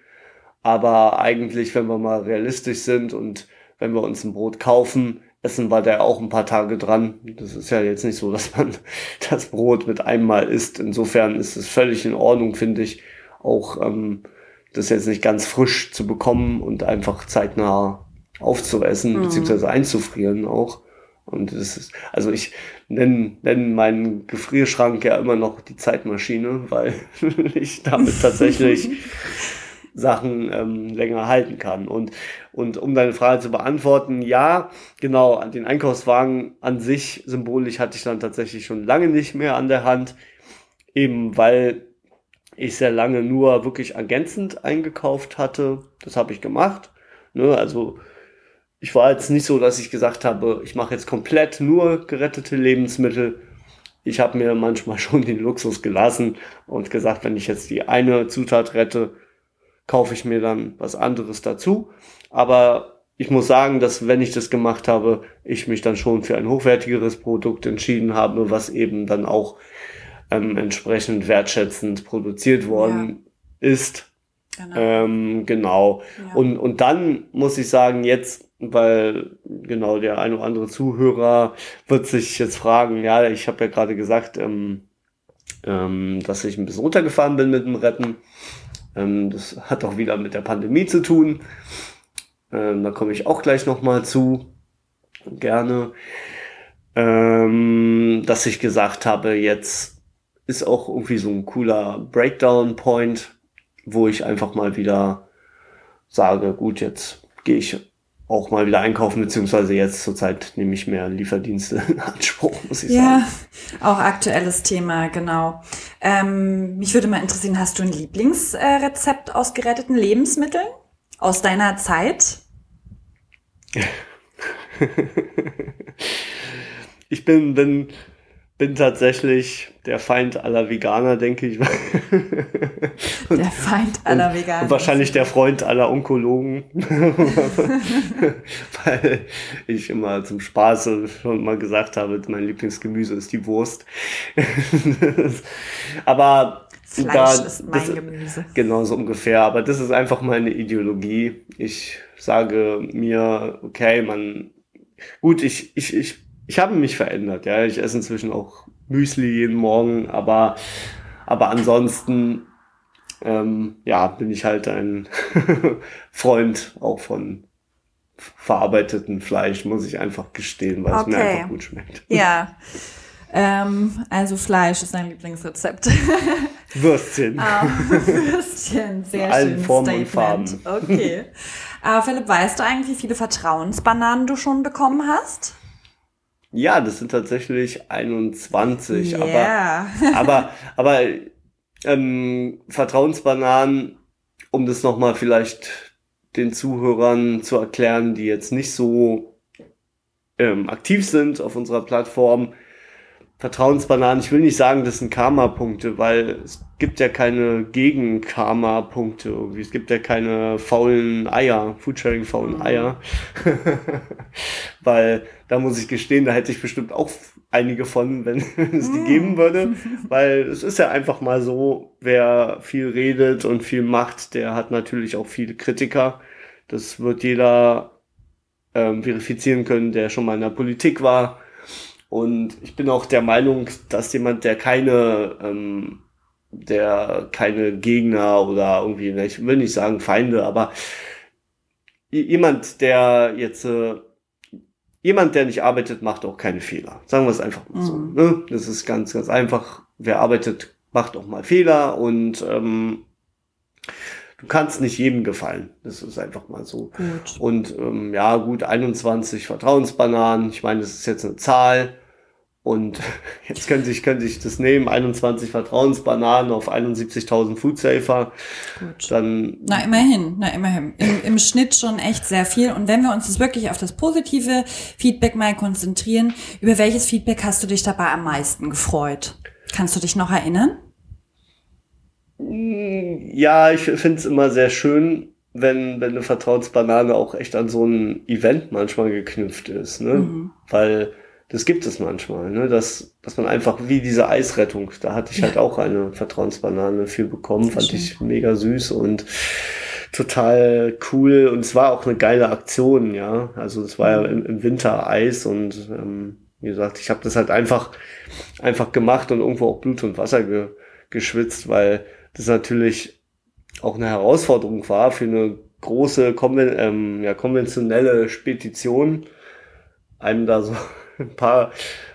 Aber eigentlich, wenn wir mal realistisch sind und wenn wir uns ein Brot kaufen, Essen war der auch ein paar Tage dran. Das ist ja jetzt nicht so, dass man (laughs) das Brot mit einmal isst. Insofern ist es völlig in Ordnung, finde ich, auch ähm, das jetzt nicht ganz frisch zu bekommen und einfach zeitnah aufzuessen, mhm. beziehungsweise einzufrieren auch. Und das ist, also ich nenne nenn meinen Gefrierschrank ja immer noch die Zeitmaschine, weil (laughs) ich damit tatsächlich (laughs) Sachen ähm, länger halten kann. Und, und um deine Frage zu beantworten, ja, genau, den Einkaufswagen an sich symbolisch hatte ich dann tatsächlich schon lange nicht mehr an der Hand, eben weil ich sehr lange nur wirklich ergänzend eingekauft hatte. Das habe ich gemacht. Ne, also ich war jetzt nicht so, dass ich gesagt habe, ich mache jetzt komplett nur gerettete Lebensmittel. Ich habe mir manchmal (laughs) schon den Luxus gelassen und gesagt, wenn ich jetzt die eine Zutat rette, kaufe ich mir dann was anderes dazu. Aber ich muss sagen, dass wenn ich das gemacht habe, ich mich dann schon für ein hochwertigeres Produkt entschieden habe, was eben dann auch ähm, entsprechend wertschätzend produziert worden ja. ist. Genau. Ähm, genau. Ja. Und, und dann muss ich sagen, jetzt, weil genau der ein oder andere Zuhörer wird sich jetzt fragen, ja, ich habe ja gerade gesagt, ähm, ähm, dass ich ein bisschen runtergefahren bin mit dem Retten. Ähm, das hat auch wieder mit der Pandemie zu tun. Ähm, da komme ich auch gleich nochmal zu. Gerne. Ähm, dass ich gesagt habe, jetzt ist auch irgendwie so ein cooler Breakdown-Point, wo ich einfach mal wieder sage, gut, jetzt gehe ich auch mal wieder einkaufen, beziehungsweise jetzt zurzeit nehme ich mehr Lieferdienste in Anspruch, muss ich ja, sagen. Ja, auch aktuelles Thema, genau. Ähm, mich würde mal interessieren, hast du ein Lieblingsrezept äh, aus geretteten Lebensmitteln aus deiner Zeit? (laughs) ich bin, bin bin tatsächlich der Feind aller Veganer, denke ich. (laughs) und, der Feind aller Veganer. Und wahrscheinlich der Freund aller Onkologen. (laughs) Weil ich immer zum Spaß schon mal gesagt habe, mein Lieblingsgemüse ist die Wurst. (laughs) Aber Fleisch da, ist mein das, Gemüse. Genau so ungefähr. Aber das ist einfach meine Ideologie. Ich sage mir, okay, man, gut, ich, ich, ich ich habe mich verändert, ja. Ich esse inzwischen auch Müsli jeden Morgen, aber, aber ansonsten, ähm, ja, bin ich halt ein (laughs) Freund auch von verarbeiteten Fleisch, muss ich einfach gestehen, weil okay. es mir einfach gut schmeckt. Ja. (laughs) Ähm, also Fleisch ist dein Lieblingsrezept. (laughs) Würstchen. ah, Würstchen, sehr In allen schön. Formen Statement. und Farben. Okay. Aber Philipp, weißt du eigentlich, wie viele Vertrauensbananen du schon bekommen hast? Ja, das sind tatsächlich 21. Yeah. Aber, (laughs) aber, aber ähm, Vertrauensbananen, um das nochmal vielleicht den Zuhörern zu erklären, die jetzt nicht so ähm, aktiv sind auf unserer Plattform, Vertrauensbananen, ich will nicht sagen, das sind Karma-Punkte, weil es gibt ja keine Gegen-Karma-Punkte. irgendwie. Es gibt ja keine faulen Eier, Foodsharing faulen Eier. (laughs) weil da muss ich gestehen, da hätte ich bestimmt auch einige von, wenn (laughs) es die geben würde. (laughs) Weil es ist ja einfach mal so, wer viel redet und viel macht, der hat natürlich auch viele Kritiker. Das wird jeder ähm, verifizieren können, der schon mal in der Politik war und ich bin auch der Meinung, dass jemand, der keine, ähm, der keine Gegner oder irgendwie, ne, ich will nicht sagen Feinde, aber jemand, der jetzt, äh, jemand, der nicht arbeitet, macht auch keine Fehler. Sagen wir es einfach mal so. Mhm. Ne? Das ist ganz, ganz einfach. Wer arbeitet, macht auch mal Fehler und ähm, du kannst nicht jedem gefallen. Das ist einfach mal so. Gut. Und ähm, ja, gut, 21 Vertrauensbananen. Ich meine, das ist jetzt eine Zahl. Und (laughs) jetzt könnte ich, könnte ich das nehmen, 21 Vertrauensbananen auf 71.000 Foodsafer. Gut. Dann, Na, immerhin, na, immerhin. Im, Im Schnitt schon echt sehr viel. Und wenn wir uns jetzt wirklich auf das positive Feedback mal konzentrieren, über welches Feedback hast du dich dabei am meisten gefreut? Kannst du dich noch erinnern? ja, ich finde es immer sehr schön, wenn, wenn eine Vertrauensbanane auch echt an so ein Event manchmal geknüpft ist, ne? Mhm. Weil das gibt es manchmal, ne? Dass, dass man einfach wie diese Eisrettung, da hatte ich halt auch eine Vertrauensbanane für bekommen, fand schön. ich mega süß und total cool und es war auch eine geile Aktion, ja. Also es war ja im, im Winter Eis und ähm, wie gesagt, ich habe das halt einfach einfach gemacht und irgendwo auch Blut und Wasser ge, geschwitzt, weil das natürlich auch eine Herausforderung war für eine große konven ähm, ja, konventionelle Spedition, einem da so ein paar,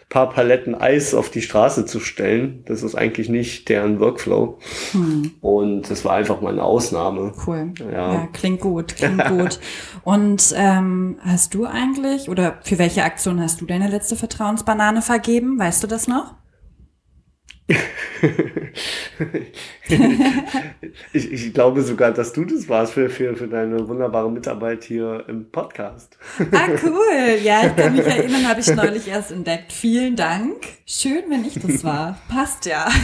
paar Paletten Eis auf die Straße zu stellen. Das ist eigentlich nicht deren Workflow. Hm, Und das war einfach mal eine Ausnahme. cool. Ja. Ja, klingt gut, klingt gut. Und ähm, hast du eigentlich, oder für welche Aktion hast du deine letzte Vertrauensbanane vergeben? Weißt du das noch? (laughs) ich, ich glaube sogar, dass du das warst für, für, für deine wunderbare Mitarbeit hier im Podcast. Ah, cool. Ja, ich kann mich (laughs) erinnern, habe ich neulich erst entdeckt. Vielen Dank. Schön, wenn ich das war. Passt ja. (laughs)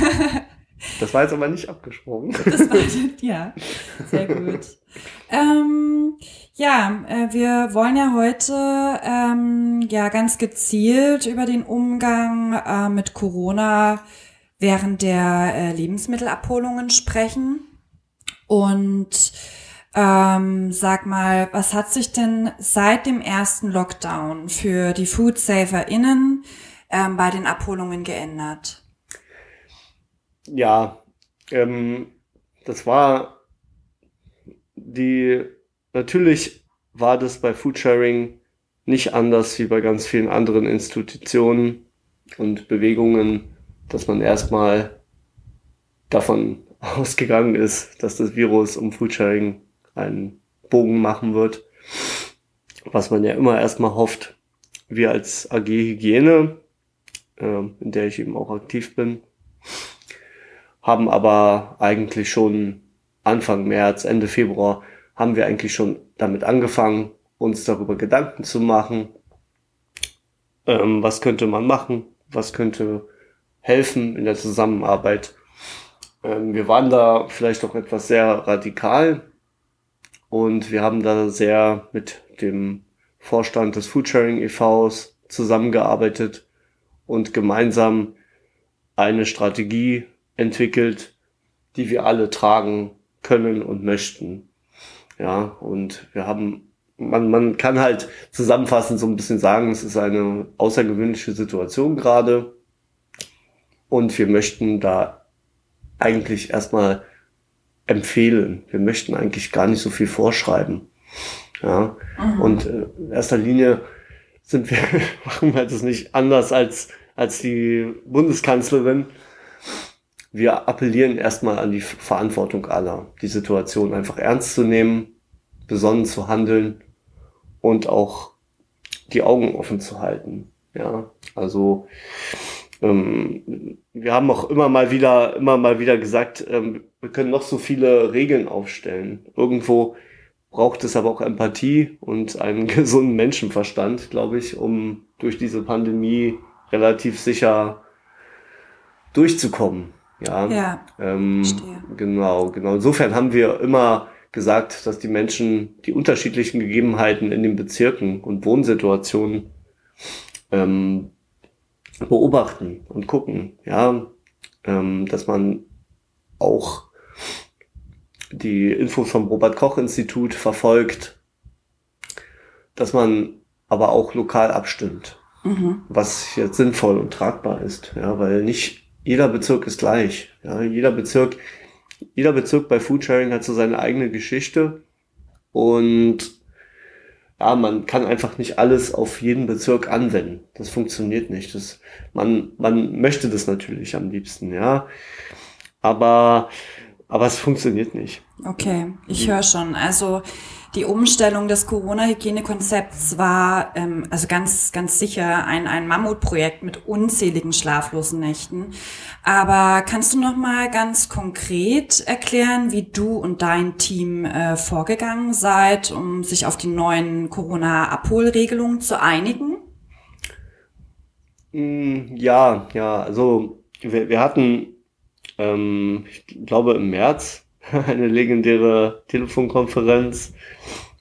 Das war jetzt aber nicht abgesprochen. Das war, ja, sehr gut. Ähm, ja, äh, wir wollen ja heute ähm, ja ganz gezielt über den Umgang äh, mit Corona während der äh, Lebensmittelabholungen sprechen. Und ähm, sag mal, was hat sich denn seit dem ersten Lockdown für die FoodsaferInnen ähm, bei den Abholungen geändert? Ja, ähm, das war die, natürlich war das bei Foodsharing nicht anders wie bei ganz vielen anderen Institutionen und Bewegungen, dass man erstmal davon (laughs) ausgegangen ist, dass das Virus um Foodsharing einen Bogen machen wird. Was man ja immer erstmal hofft. Wir als AG Hygiene, ähm, in der ich eben auch aktiv bin, haben aber eigentlich schon Anfang März, Ende Februar, haben wir eigentlich schon damit angefangen, uns darüber Gedanken zu machen, ähm, was könnte man machen, was könnte helfen in der Zusammenarbeit. Ähm, wir waren da vielleicht auch etwas sehr radikal und wir haben da sehr mit dem Vorstand des Foodsharing e.V.s zusammengearbeitet und gemeinsam eine Strategie entwickelt, die wir alle tragen können und möchten. Ja, und wir haben, man, man kann halt zusammenfassend so ein bisschen sagen, es ist eine außergewöhnliche Situation gerade. Und wir möchten da eigentlich erstmal empfehlen. Wir möchten eigentlich gar nicht so viel vorschreiben. Ja, und äh, in erster Linie sind wir, (laughs) machen wir das nicht anders als, als die Bundeskanzlerin. Wir appellieren erstmal an die Verantwortung aller, die Situation einfach ernst zu nehmen, besonnen zu handeln und auch die Augen offen zu halten. Ja, also ähm, wir haben auch immer mal wieder, immer mal wieder gesagt, ähm, wir können noch so viele Regeln aufstellen. Irgendwo braucht es aber auch Empathie und einen (laughs) gesunden Menschenverstand, glaube ich, um durch diese Pandemie relativ sicher durchzukommen. Ja, Ja, ähm, verstehe. genau, genau. Insofern haben wir immer gesagt, dass die Menschen die unterschiedlichen Gegebenheiten in den Bezirken und Wohnsituationen ähm, beobachten und gucken, ja, ähm, dass man auch die Infos vom Robert Koch Institut verfolgt, dass man aber auch lokal abstimmt, Mhm. was jetzt sinnvoll und tragbar ist, ja, weil nicht jeder Bezirk ist gleich, ja, jeder Bezirk, jeder Bezirk bei Foodsharing hat so seine eigene Geschichte und ja, man kann einfach nicht alles auf jeden Bezirk anwenden. Das funktioniert nicht. Das, man, man möchte das natürlich am liebsten, ja. Aber, aber es funktioniert nicht. Okay, ich höre schon. Also die Umstellung des Corona-Hygienekonzepts war ähm, also ganz, ganz sicher ein, ein Mammutprojekt mit unzähligen schlaflosen Nächten. Aber kannst du noch mal ganz konkret erklären, wie du und dein Team äh, vorgegangen seid, um sich auf die neuen Corona-Abholregelungen zu einigen? Mm, Ja, ja, also wir, wir hatten, ähm, ich glaube im März (laughs) eine legendäre Telefonkonferenz,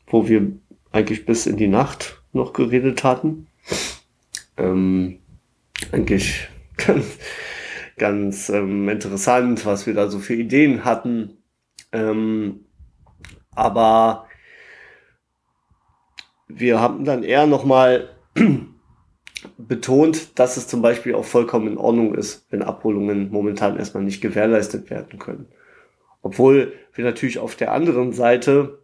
wo wir eigentlich bis in die Nacht noch geredet hatten. Ähm, eigentlich (laughs) ganz, ganz ähm, interessant, was wir da so für Ideen hatten. Ähm, aber wir haben dann eher nochmal (clears throat) betont, dass es zum Beispiel auch vollkommen in Ordnung ist, wenn Abholungen momentan erstmal nicht gewährleistet werden können. Obwohl wir natürlich auf der anderen Seite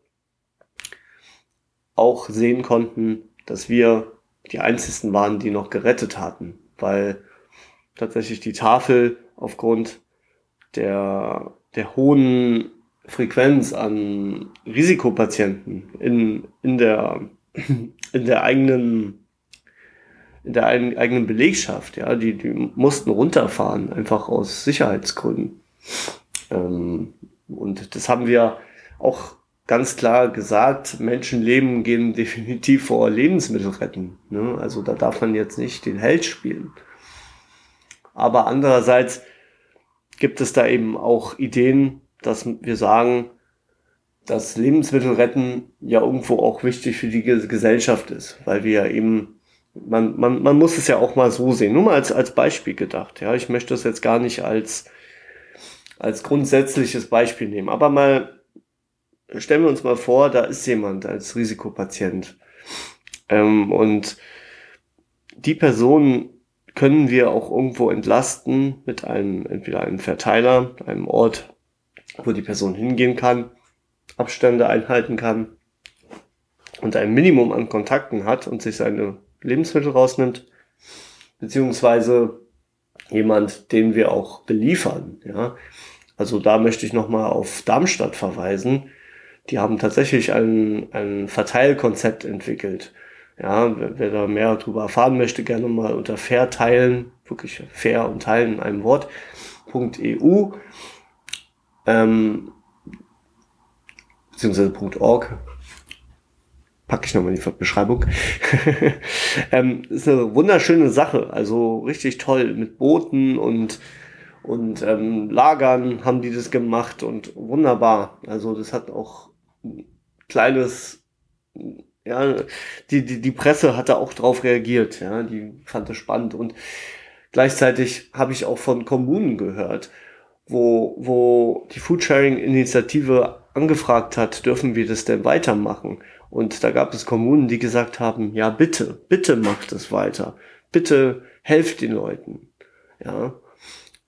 auch sehen konnten, dass wir die einzigen waren, die noch gerettet hatten, weil tatsächlich die Tafel aufgrund der, der hohen Frequenz an Risikopatienten in, in der, (clears throat) in der eigenen in der eigen- eigenen Belegschaft, ja, die, die mussten runterfahren, einfach aus Sicherheitsgründen. Ähm, und das haben wir auch ganz klar gesagt, Menschenleben gehen (laughs) definitiv vor Lebensmittel retten. Ne? Also da darf man jetzt nicht den Held spielen. Aber andererseits gibt es da eben auch Ideen, dass wir sagen, dass Lebensmittel retten ja irgendwo auch wichtig für die Ge- Gesellschaft ist, weil wir ja eben man, man, man muss es ja auch mal so sehen. Nur mal als, als Beispiel gedacht. Ja, ich möchte das jetzt gar nicht als, als grundsätzliches Beispiel nehmen. Aber mal, stellen wir uns mal vor, da ist jemand als Risikopatient. Ähm, und die Person können wir auch irgendwo entlasten mit einem, entweder einem Verteiler, einem Ort, wo die Person hingehen kann, Abstände einhalten kann und ein Minimum an Kontakten hat und sich seine Lebensmittel rausnimmt, beziehungsweise jemand, den wir auch beliefern. Ja, also da möchte ich nochmal auf Darmstadt verweisen. Die haben tatsächlich ein, ein Verteilkonzept entwickelt. Ja, wer, wer da mehr darüber erfahren möchte, gerne mal unter fair teilen, wirklich fair und teilen in einem Wort, .eu, ähm, beziehungsweise .org, packe ich nochmal in die Beschreibung. (laughs) ähm, ist eine wunderschöne Sache, also richtig toll mit Booten und und ähm, Lagern haben die das gemacht und wunderbar. Also das hat auch ein kleines, ja, die die die Presse hatte auch drauf reagiert, ja, die fand das spannend und gleichzeitig habe ich auch von Kommunen gehört, wo wo die Foodsharing-Initiative angefragt hat, dürfen wir das denn weitermachen? Und da gab es Kommunen, die gesagt haben, ja bitte, bitte macht es weiter, bitte helft den Leuten, ja.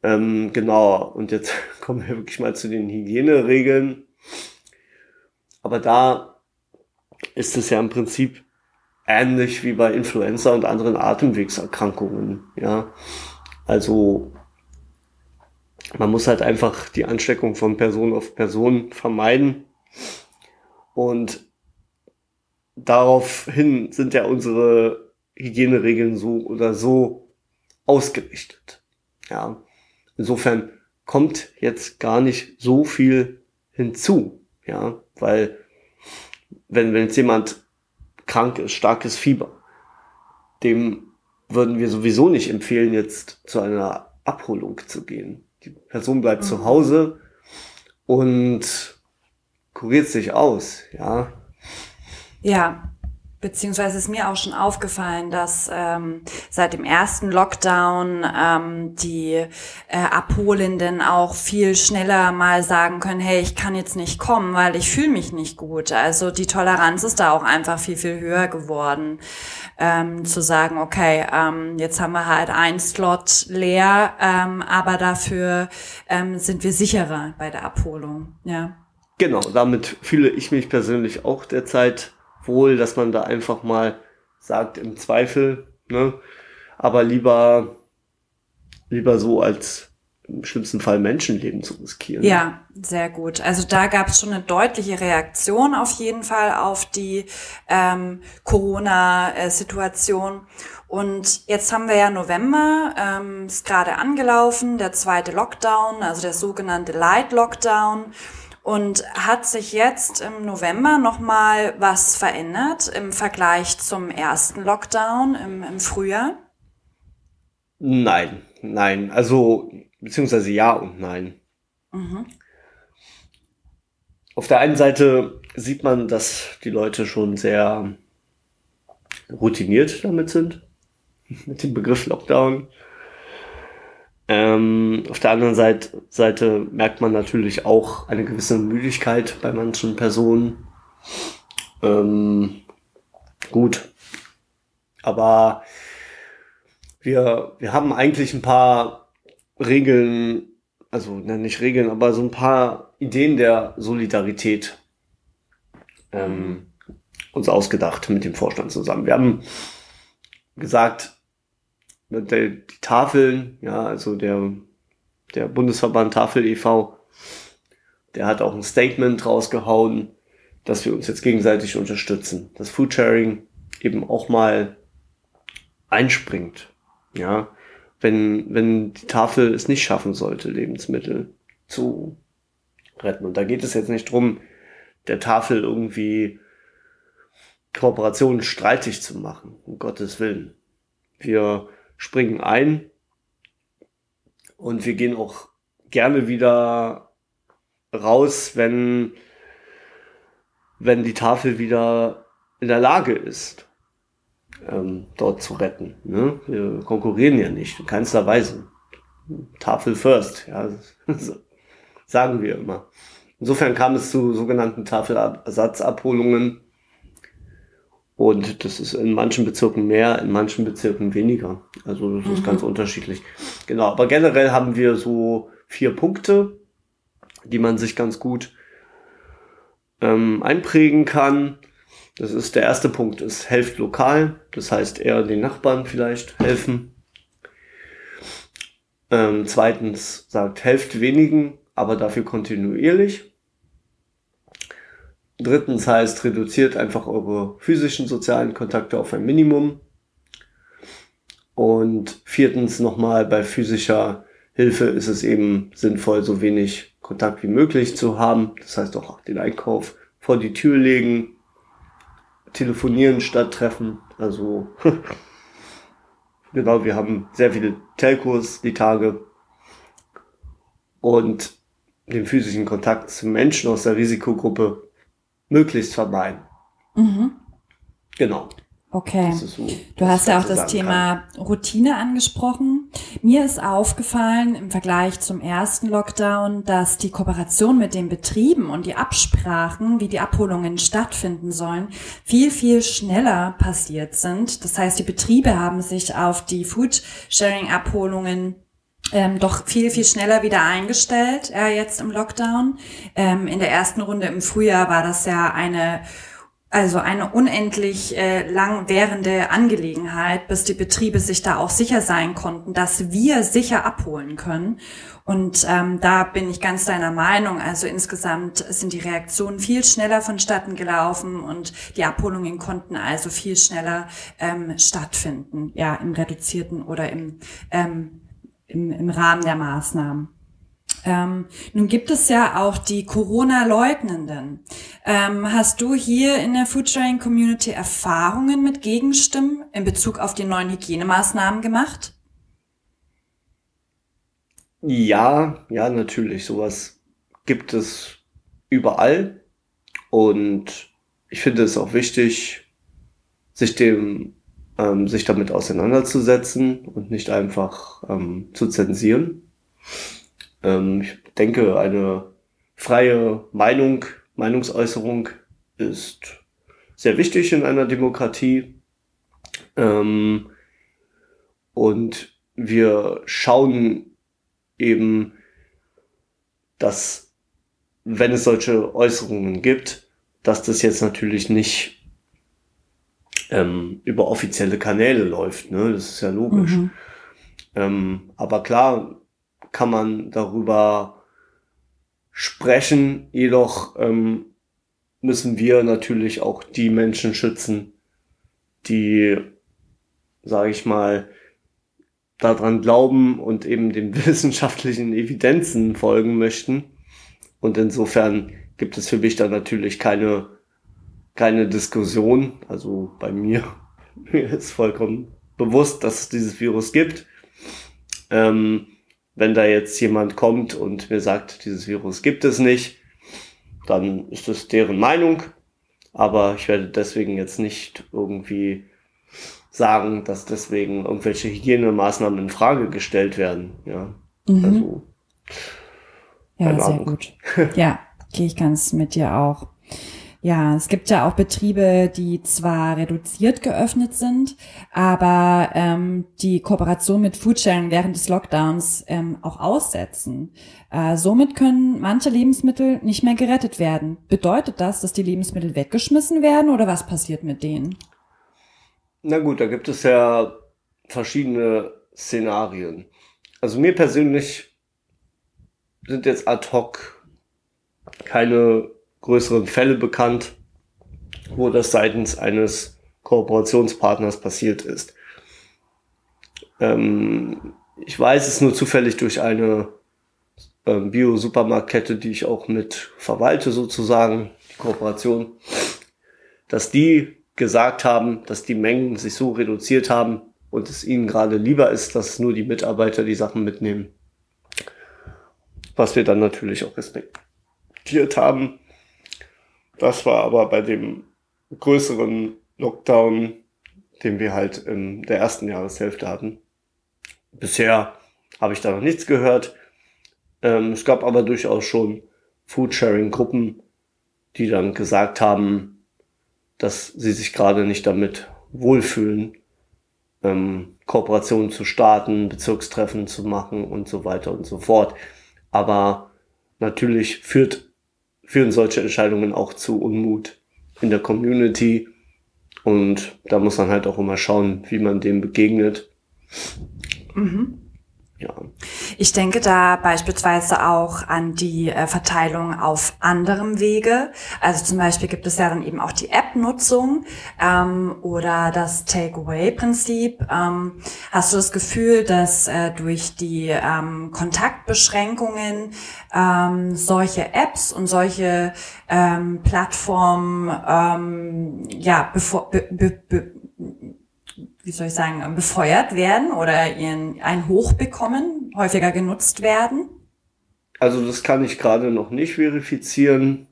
Ähm, genau, und jetzt (laughs) kommen wir wirklich mal zu den Hygieneregeln. Aber da ist es ja im Prinzip ähnlich wie bei Influenza und anderen Atemwegserkrankungen. Ja, also man muss halt einfach die Ansteckung von Person auf Person vermeiden. Und daraufhin sind ja unsere Hygieneregeln so oder so ausgerichtet. Ja, insofern kommt jetzt gar nicht so viel hinzu. Ja, weil wenn, wenn jetzt jemand krank ist, starkes Fieber, dem würden wir sowieso nicht empfehlen, jetzt zu einer Abholung zu gehen. Die Person bleibt mhm. zu Hause und kuriert sich aus, ja. Ja, Beziehungsweise ist mir auch schon aufgefallen, dass ähm, seit dem ersten Lockdown ähm, die äh, Abholenden auch viel schneller mal sagen können, hey, ich kann jetzt nicht kommen, weil ich fühle mich nicht gut. Also die Toleranz ist da auch einfach viel, viel höher geworden, ähm, zu sagen, okay, ähm, jetzt haben wir halt ein Slot leer, ähm, aber dafür ähm, sind wir sicherer bei der Abholung. Ja. Genau, damit fühle ich mich persönlich auch derzeit wohl, dass man da einfach mal sagt, im Zweifel, ne? Aber lieber, lieber so als im schlimmsten Fall Menschenleben zu riskieren. Ja, sehr gut. Also da gab es schon eine deutliche Reaktion auf jeden Fall auf die ähm, Corona-Situation. Und jetzt haben wir ja November, ähm, ist gerade angelaufen, der zweite Lockdown, also der sogenannte Light Lockdown. Und hat sich jetzt im November nochmal was verändert im Vergleich zum ersten Lockdown im, im Frühjahr? Nein, nein. Also, beziehungsweise ja und nein. Mhm. Auf der einen Seite sieht man, dass die Leute schon sehr routiniert damit sind, (laughs) mit dem Begriff Lockdown. Ähm, auf der anderen Seite, Seite merkt man natürlich auch eine gewisse Müdigkeit bei manchen Personen. Ähm, gut. Aber wir, wir haben eigentlich ein paar Regeln, also nicht Regeln, aber so ein paar Ideen der Solidarität ähm, uns ausgedacht mit dem Vorstand zusammen. Wir haben gesagt, die Tafeln, ja, also der, der Bundesverband Tafel e.V., der hat auch ein Statement rausgehauen, dass wir uns jetzt gegenseitig unterstützen, dass Foodsharing eben auch mal einspringt, ja, wenn, wenn die Tafel es nicht schaffen sollte, Lebensmittel zu retten. Und da geht es jetzt nicht drum, der Tafel irgendwie Kooperationen streitig zu machen, um Gottes Willen. Wir springen ein und wir gehen auch gerne wieder raus, wenn, wenn die Tafel wieder in der Lage ist, ähm, dort zu retten. Ne? Wir konkurrieren ja nicht, in keinster Weise. Tafel first, ja, (laughs) sagen wir immer. Insofern kam es zu sogenannten Tafelersatzabholungen und das ist in manchen Bezirken mehr, in manchen Bezirken weniger. Also das ist mhm. ganz unterschiedlich. Genau, aber generell haben wir so vier Punkte, die man sich ganz gut ähm, einprägen kann. Das ist der erste Punkt, ist helft lokal. Das heißt eher den Nachbarn vielleicht helfen. Ähm, zweitens sagt helft wenigen, aber dafür kontinuierlich. Drittens heißt, reduziert einfach eure physischen sozialen Kontakte auf ein Minimum. Und viertens nochmal bei physischer Hilfe ist es eben sinnvoll, so wenig Kontakt wie möglich zu haben. Das heißt auch den Einkauf vor die Tür legen, telefonieren statt treffen. Also (laughs) genau, wir haben sehr viele Telcos die Tage und den physischen Kontakt zu Menschen aus der Risikogruppe möglichst vermeiden. Mhm. Genau. Okay. So, du hast ja auch das Thema kann. Routine angesprochen. Mir ist aufgefallen im Vergleich zum ersten Lockdown, dass die Kooperation mit den Betrieben und die Absprachen, wie die Abholungen stattfinden sollen, viel, viel schneller passiert sind. Das heißt, die Betriebe haben sich auf die Food-Sharing-Abholungen ähm, doch viel, viel schneller wieder eingestellt, äh, jetzt im Lockdown. Ähm, in der ersten Runde im Frühjahr war das ja eine also eine unendlich äh, lang währende Angelegenheit, bis die Betriebe sich da auch sicher sein konnten, dass wir sicher abholen können. Und ähm, da bin ich ganz deiner Meinung. Also insgesamt sind die Reaktionen viel schneller vonstatten gelaufen und die Abholungen konnten also viel schneller ähm, stattfinden, ja, im reduzierten oder im, ähm, im, im Rahmen der Maßnahmen. Ähm, nun gibt es ja auch die Corona-Leugnenden. Ähm, hast du hier in der Foodsharing Community Erfahrungen mit Gegenstimmen in Bezug auf die neuen Hygienemaßnahmen gemacht? Ja, ja, natürlich. Sowas gibt es überall. Und ich finde es auch wichtig, sich dem, ähm, sich damit auseinanderzusetzen und nicht einfach ähm, zu zensieren. Ähm, ich denke, eine freie Meinung, Meinungsäußerung ist sehr wichtig in einer Demokratie. Ähm, und wir schauen eben, dass wenn es solche Äußerungen gibt, dass das jetzt natürlich nicht ähm, über offizielle Kanäle läuft. Ne? Das ist ja logisch. Mhm. Ähm, aber klar, kann man darüber sprechen. Jedoch ähm, müssen wir natürlich auch die Menschen schützen, die, sage ich mal, daran glauben und eben den (laughs) wissenschaftlichen Evidenzen folgen möchten. Und insofern gibt es für mich da natürlich keine, keine Diskussion. Also bei mir, (laughs) mir ist vollkommen bewusst, dass es dieses Virus gibt. Ähm, wenn da jetzt jemand kommt und mir sagt, dieses Virus gibt es nicht, dann ist das deren Meinung. Aber ich werde deswegen jetzt nicht irgendwie sagen, dass deswegen irgendwelche Hygienemaßnahmen in Frage gestellt werden. Ja, mhm. also. Ja, sehr gut. Ja, gehe ich ganz mit dir auch. Ja, es gibt ja auch Betriebe, die zwar reduziert geöffnet sind, aber ähm, die Kooperation mit Foodsharing während des Lockdowns ähm, auch aussetzen. Äh, somit können manche Lebensmittel nicht mehr gerettet werden. Bedeutet das, dass die Lebensmittel weggeschmissen werden oder was passiert mit denen? Na gut, da gibt es ja verschiedene Szenarien. Also mir persönlich sind jetzt ad hoc keine größeren Fälle bekannt, wo das seitens eines Kooperationspartners passiert ist. Ähm, ich weiß es nur zufällig durch eine ähm, Bio-Supermarktkette, die ich auch mit verwalte sozusagen, die Kooperation, dass die gesagt haben, dass die Mengen sich so reduziert haben und es ihnen gerade lieber ist, dass nur die Mitarbeiter die Sachen mitnehmen. Was wir dann natürlich auch respektiert haben. Das war aber bei dem größeren Lockdown, den wir halt in der ersten Jahreshälfte hatten. Bisher habe ich da noch nichts gehört. Ähm, es gab aber durchaus schon Foodsharing-Gruppen, die dann gesagt haben, dass sie sich gerade nicht damit wohlfühlen, ähm, Kooperationen zu starten, Bezirkstreffen zu machen und so weiter und so fort. Aber natürlich führt führen solche Entscheidungen auch zu Unmut in der Community. Und da muss man halt auch immer schauen, wie man dem begegnet. Mhm. Ja. Ich denke da beispielsweise auch an die äh, Verteilung auf anderem Wege. Also zum Beispiel gibt es ja dann eben auch die App-Nutzung ähm, oder das Takeaway-Prinzip. Ähm, hast du das Gefühl, dass äh, durch die ähm, Kontaktbeschränkungen ähm, solche Apps und solche ähm, Plattformen ähm, ja bevor, be, be, be, wie soll ich sagen, befeuert werden oder ihren, ein Hoch bekommen, häufiger genutzt werden? Also das kann ich gerade noch nicht verifizieren.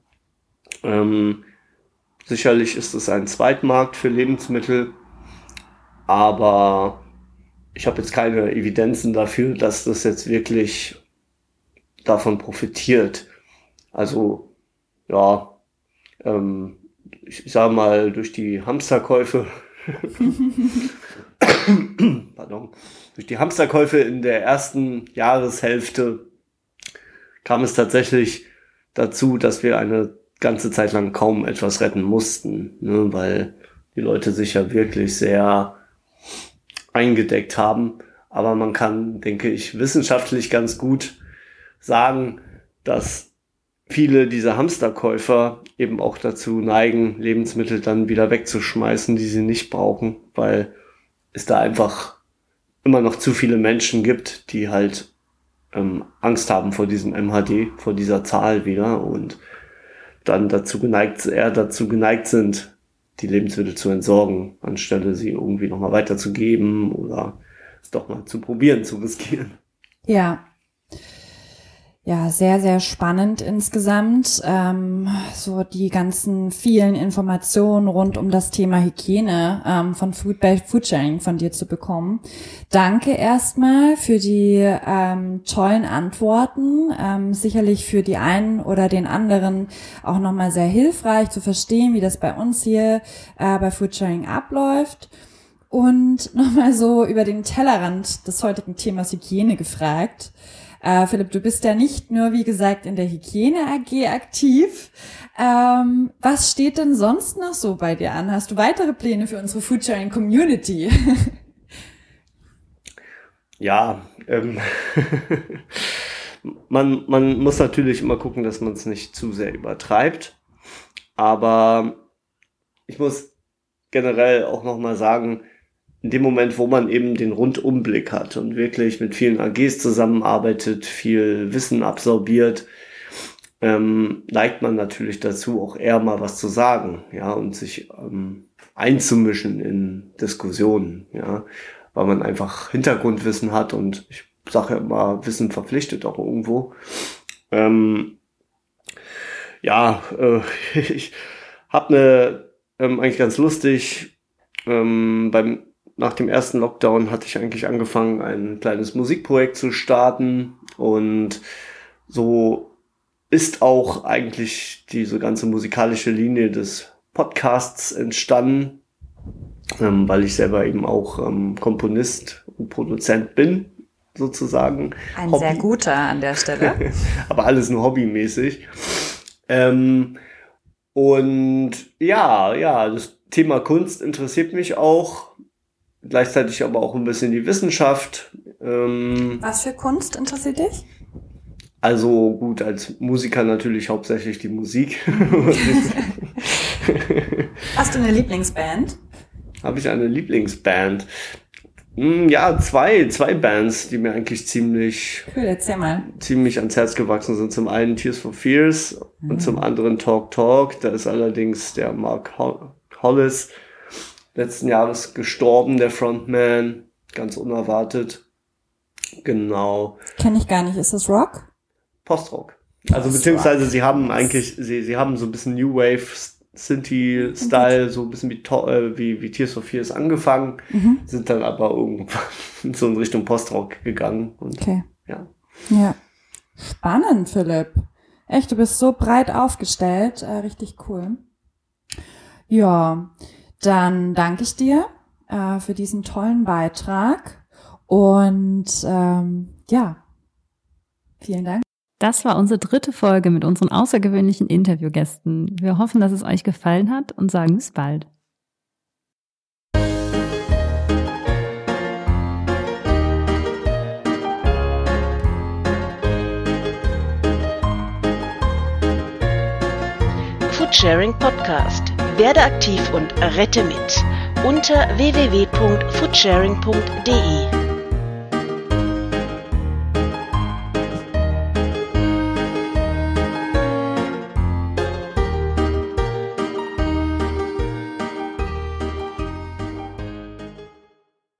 Ähm, sicherlich ist es ein Zweitmarkt für Lebensmittel, aber ich habe jetzt keine Evidenzen dafür, dass das jetzt wirklich davon profitiert. Also ja, ähm, ich sage mal, durch die Hamsterkäufe (laughs) Pardon. Durch die Hamsterkäufe in der ersten Jahreshälfte kam es tatsächlich dazu, dass wir eine ganze Zeit lang kaum etwas retten mussten, ne, weil die Leute sich ja wirklich sehr eingedeckt haben. Aber man kann, denke ich, wissenschaftlich ganz gut sagen, dass viele dieser Hamsterkäufer eben auch dazu neigen, Lebensmittel dann wieder wegzuschmeißen, die sie nicht brauchen, weil es da einfach immer noch zu viele Menschen gibt, die halt ähm, Angst haben vor diesem MHD, vor dieser Zahl wieder und dann dazu geneigt, eher dazu geneigt sind, die Lebensmittel zu entsorgen, anstelle sie irgendwie nochmal weiterzugeben oder es doch mal zu probieren, zu riskieren. Ja, ja, sehr, sehr spannend insgesamt. Ähm, so die ganzen vielen Informationen rund um das Thema Hygiene ähm, von Food Foodsharing von dir zu bekommen. Danke erstmal für die ähm, tollen Antworten. Ähm, sicherlich für die einen oder den anderen auch nochmal sehr hilfreich zu verstehen, wie das bei uns hier äh, bei Foodsharing abläuft. Und (laughs) nochmal so über den Tellerrand des heutigen Themas Hygiene gefragt. Äh, Philipp, du bist ja nicht nur, wie gesagt, in der Hygiene AG aktiv. Ähm, was steht denn sonst noch so bei dir an? Hast du weitere Pläne für unsere Foodsharing Community? (laughs) ja, ähm, (laughs) man, man muss natürlich immer gucken, dass man es nicht zu sehr übertreibt. Aber ich muss generell auch nochmal sagen, in dem Moment, wo man eben den Rundumblick hat und wirklich mit vielen AGs zusammenarbeitet, viel Wissen absorbiert, ähm, neigt man natürlich dazu, auch eher mal was zu sagen, ja, und sich ähm, einzumischen in Diskussionen, ja, weil man einfach Hintergrundwissen hat und ich sage ja immer, Wissen verpflichtet auch irgendwo. Ähm, ja, äh, (laughs) ich habe eine ähm, eigentlich ganz lustig ähm, beim nach dem ersten Lockdown hatte ich eigentlich angefangen, ein kleines Musikprojekt zu starten und so ist auch eigentlich diese ganze musikalische Linie des Podcasts entstanden, ähm, weil ich selber eben auch ähm, Komponist und Produzent bin, sozusagen. Ein Hobby. sehr guter an der Stelle. (laughs) Aber alles nur hobbymäßig. Ähm, und ja, ja, das Thema Kunst interessiert mich auch gleichzeitig aber auch ein bisschen die Wissenschaft. Ähm, Was für Kunst interessiert dich? Also gut, als Musiker natürlich hauptsächlich die Musik. (laughs) Hast du eine Lieblingsband? Habe ich eine Lieblingsband? Hm, ja, zwei, zwei Bands, die mir eigentlich ziemlich, cool, ziemlich ans Herz gewachsen sind. Zum einen Tears for Fears mhm. und zum anderen Talk Talk. Da ist allerdings der Mark Hollis letzten Jahres gestorben, der Frontman, ganz unerwartet. Genau. Kenne ich gar nicht. Ist das Rock? Postrock. Also Post beziehungsweise sie haben eigentlich, sie, sie haben so ein bisschen New Wave Synthie-Style, so ein bisschen wie, äh, wie, wie Tears of Fears angefangen, mhm. sind dann aber irgendwann (laughs) so in Richtung Postrock gegangen. Und, okay. Ja. Ja. Spannend, Philipp. Echt, du bist so breit aufgestellt. Äh, richtig cool. Ja. Dann danke ich dir äh, für diesen tollen Beitrag und ähm, ja, vielen Dank. Das war unsere dritte Folge mit unseren außergewöhnlichen Interviewgästen. Wir hoffen, dass es euch gefallen hat und sagen bis bald. Foodsharing Podcast werde aktiv und rette mit unter www.foodsharing.de.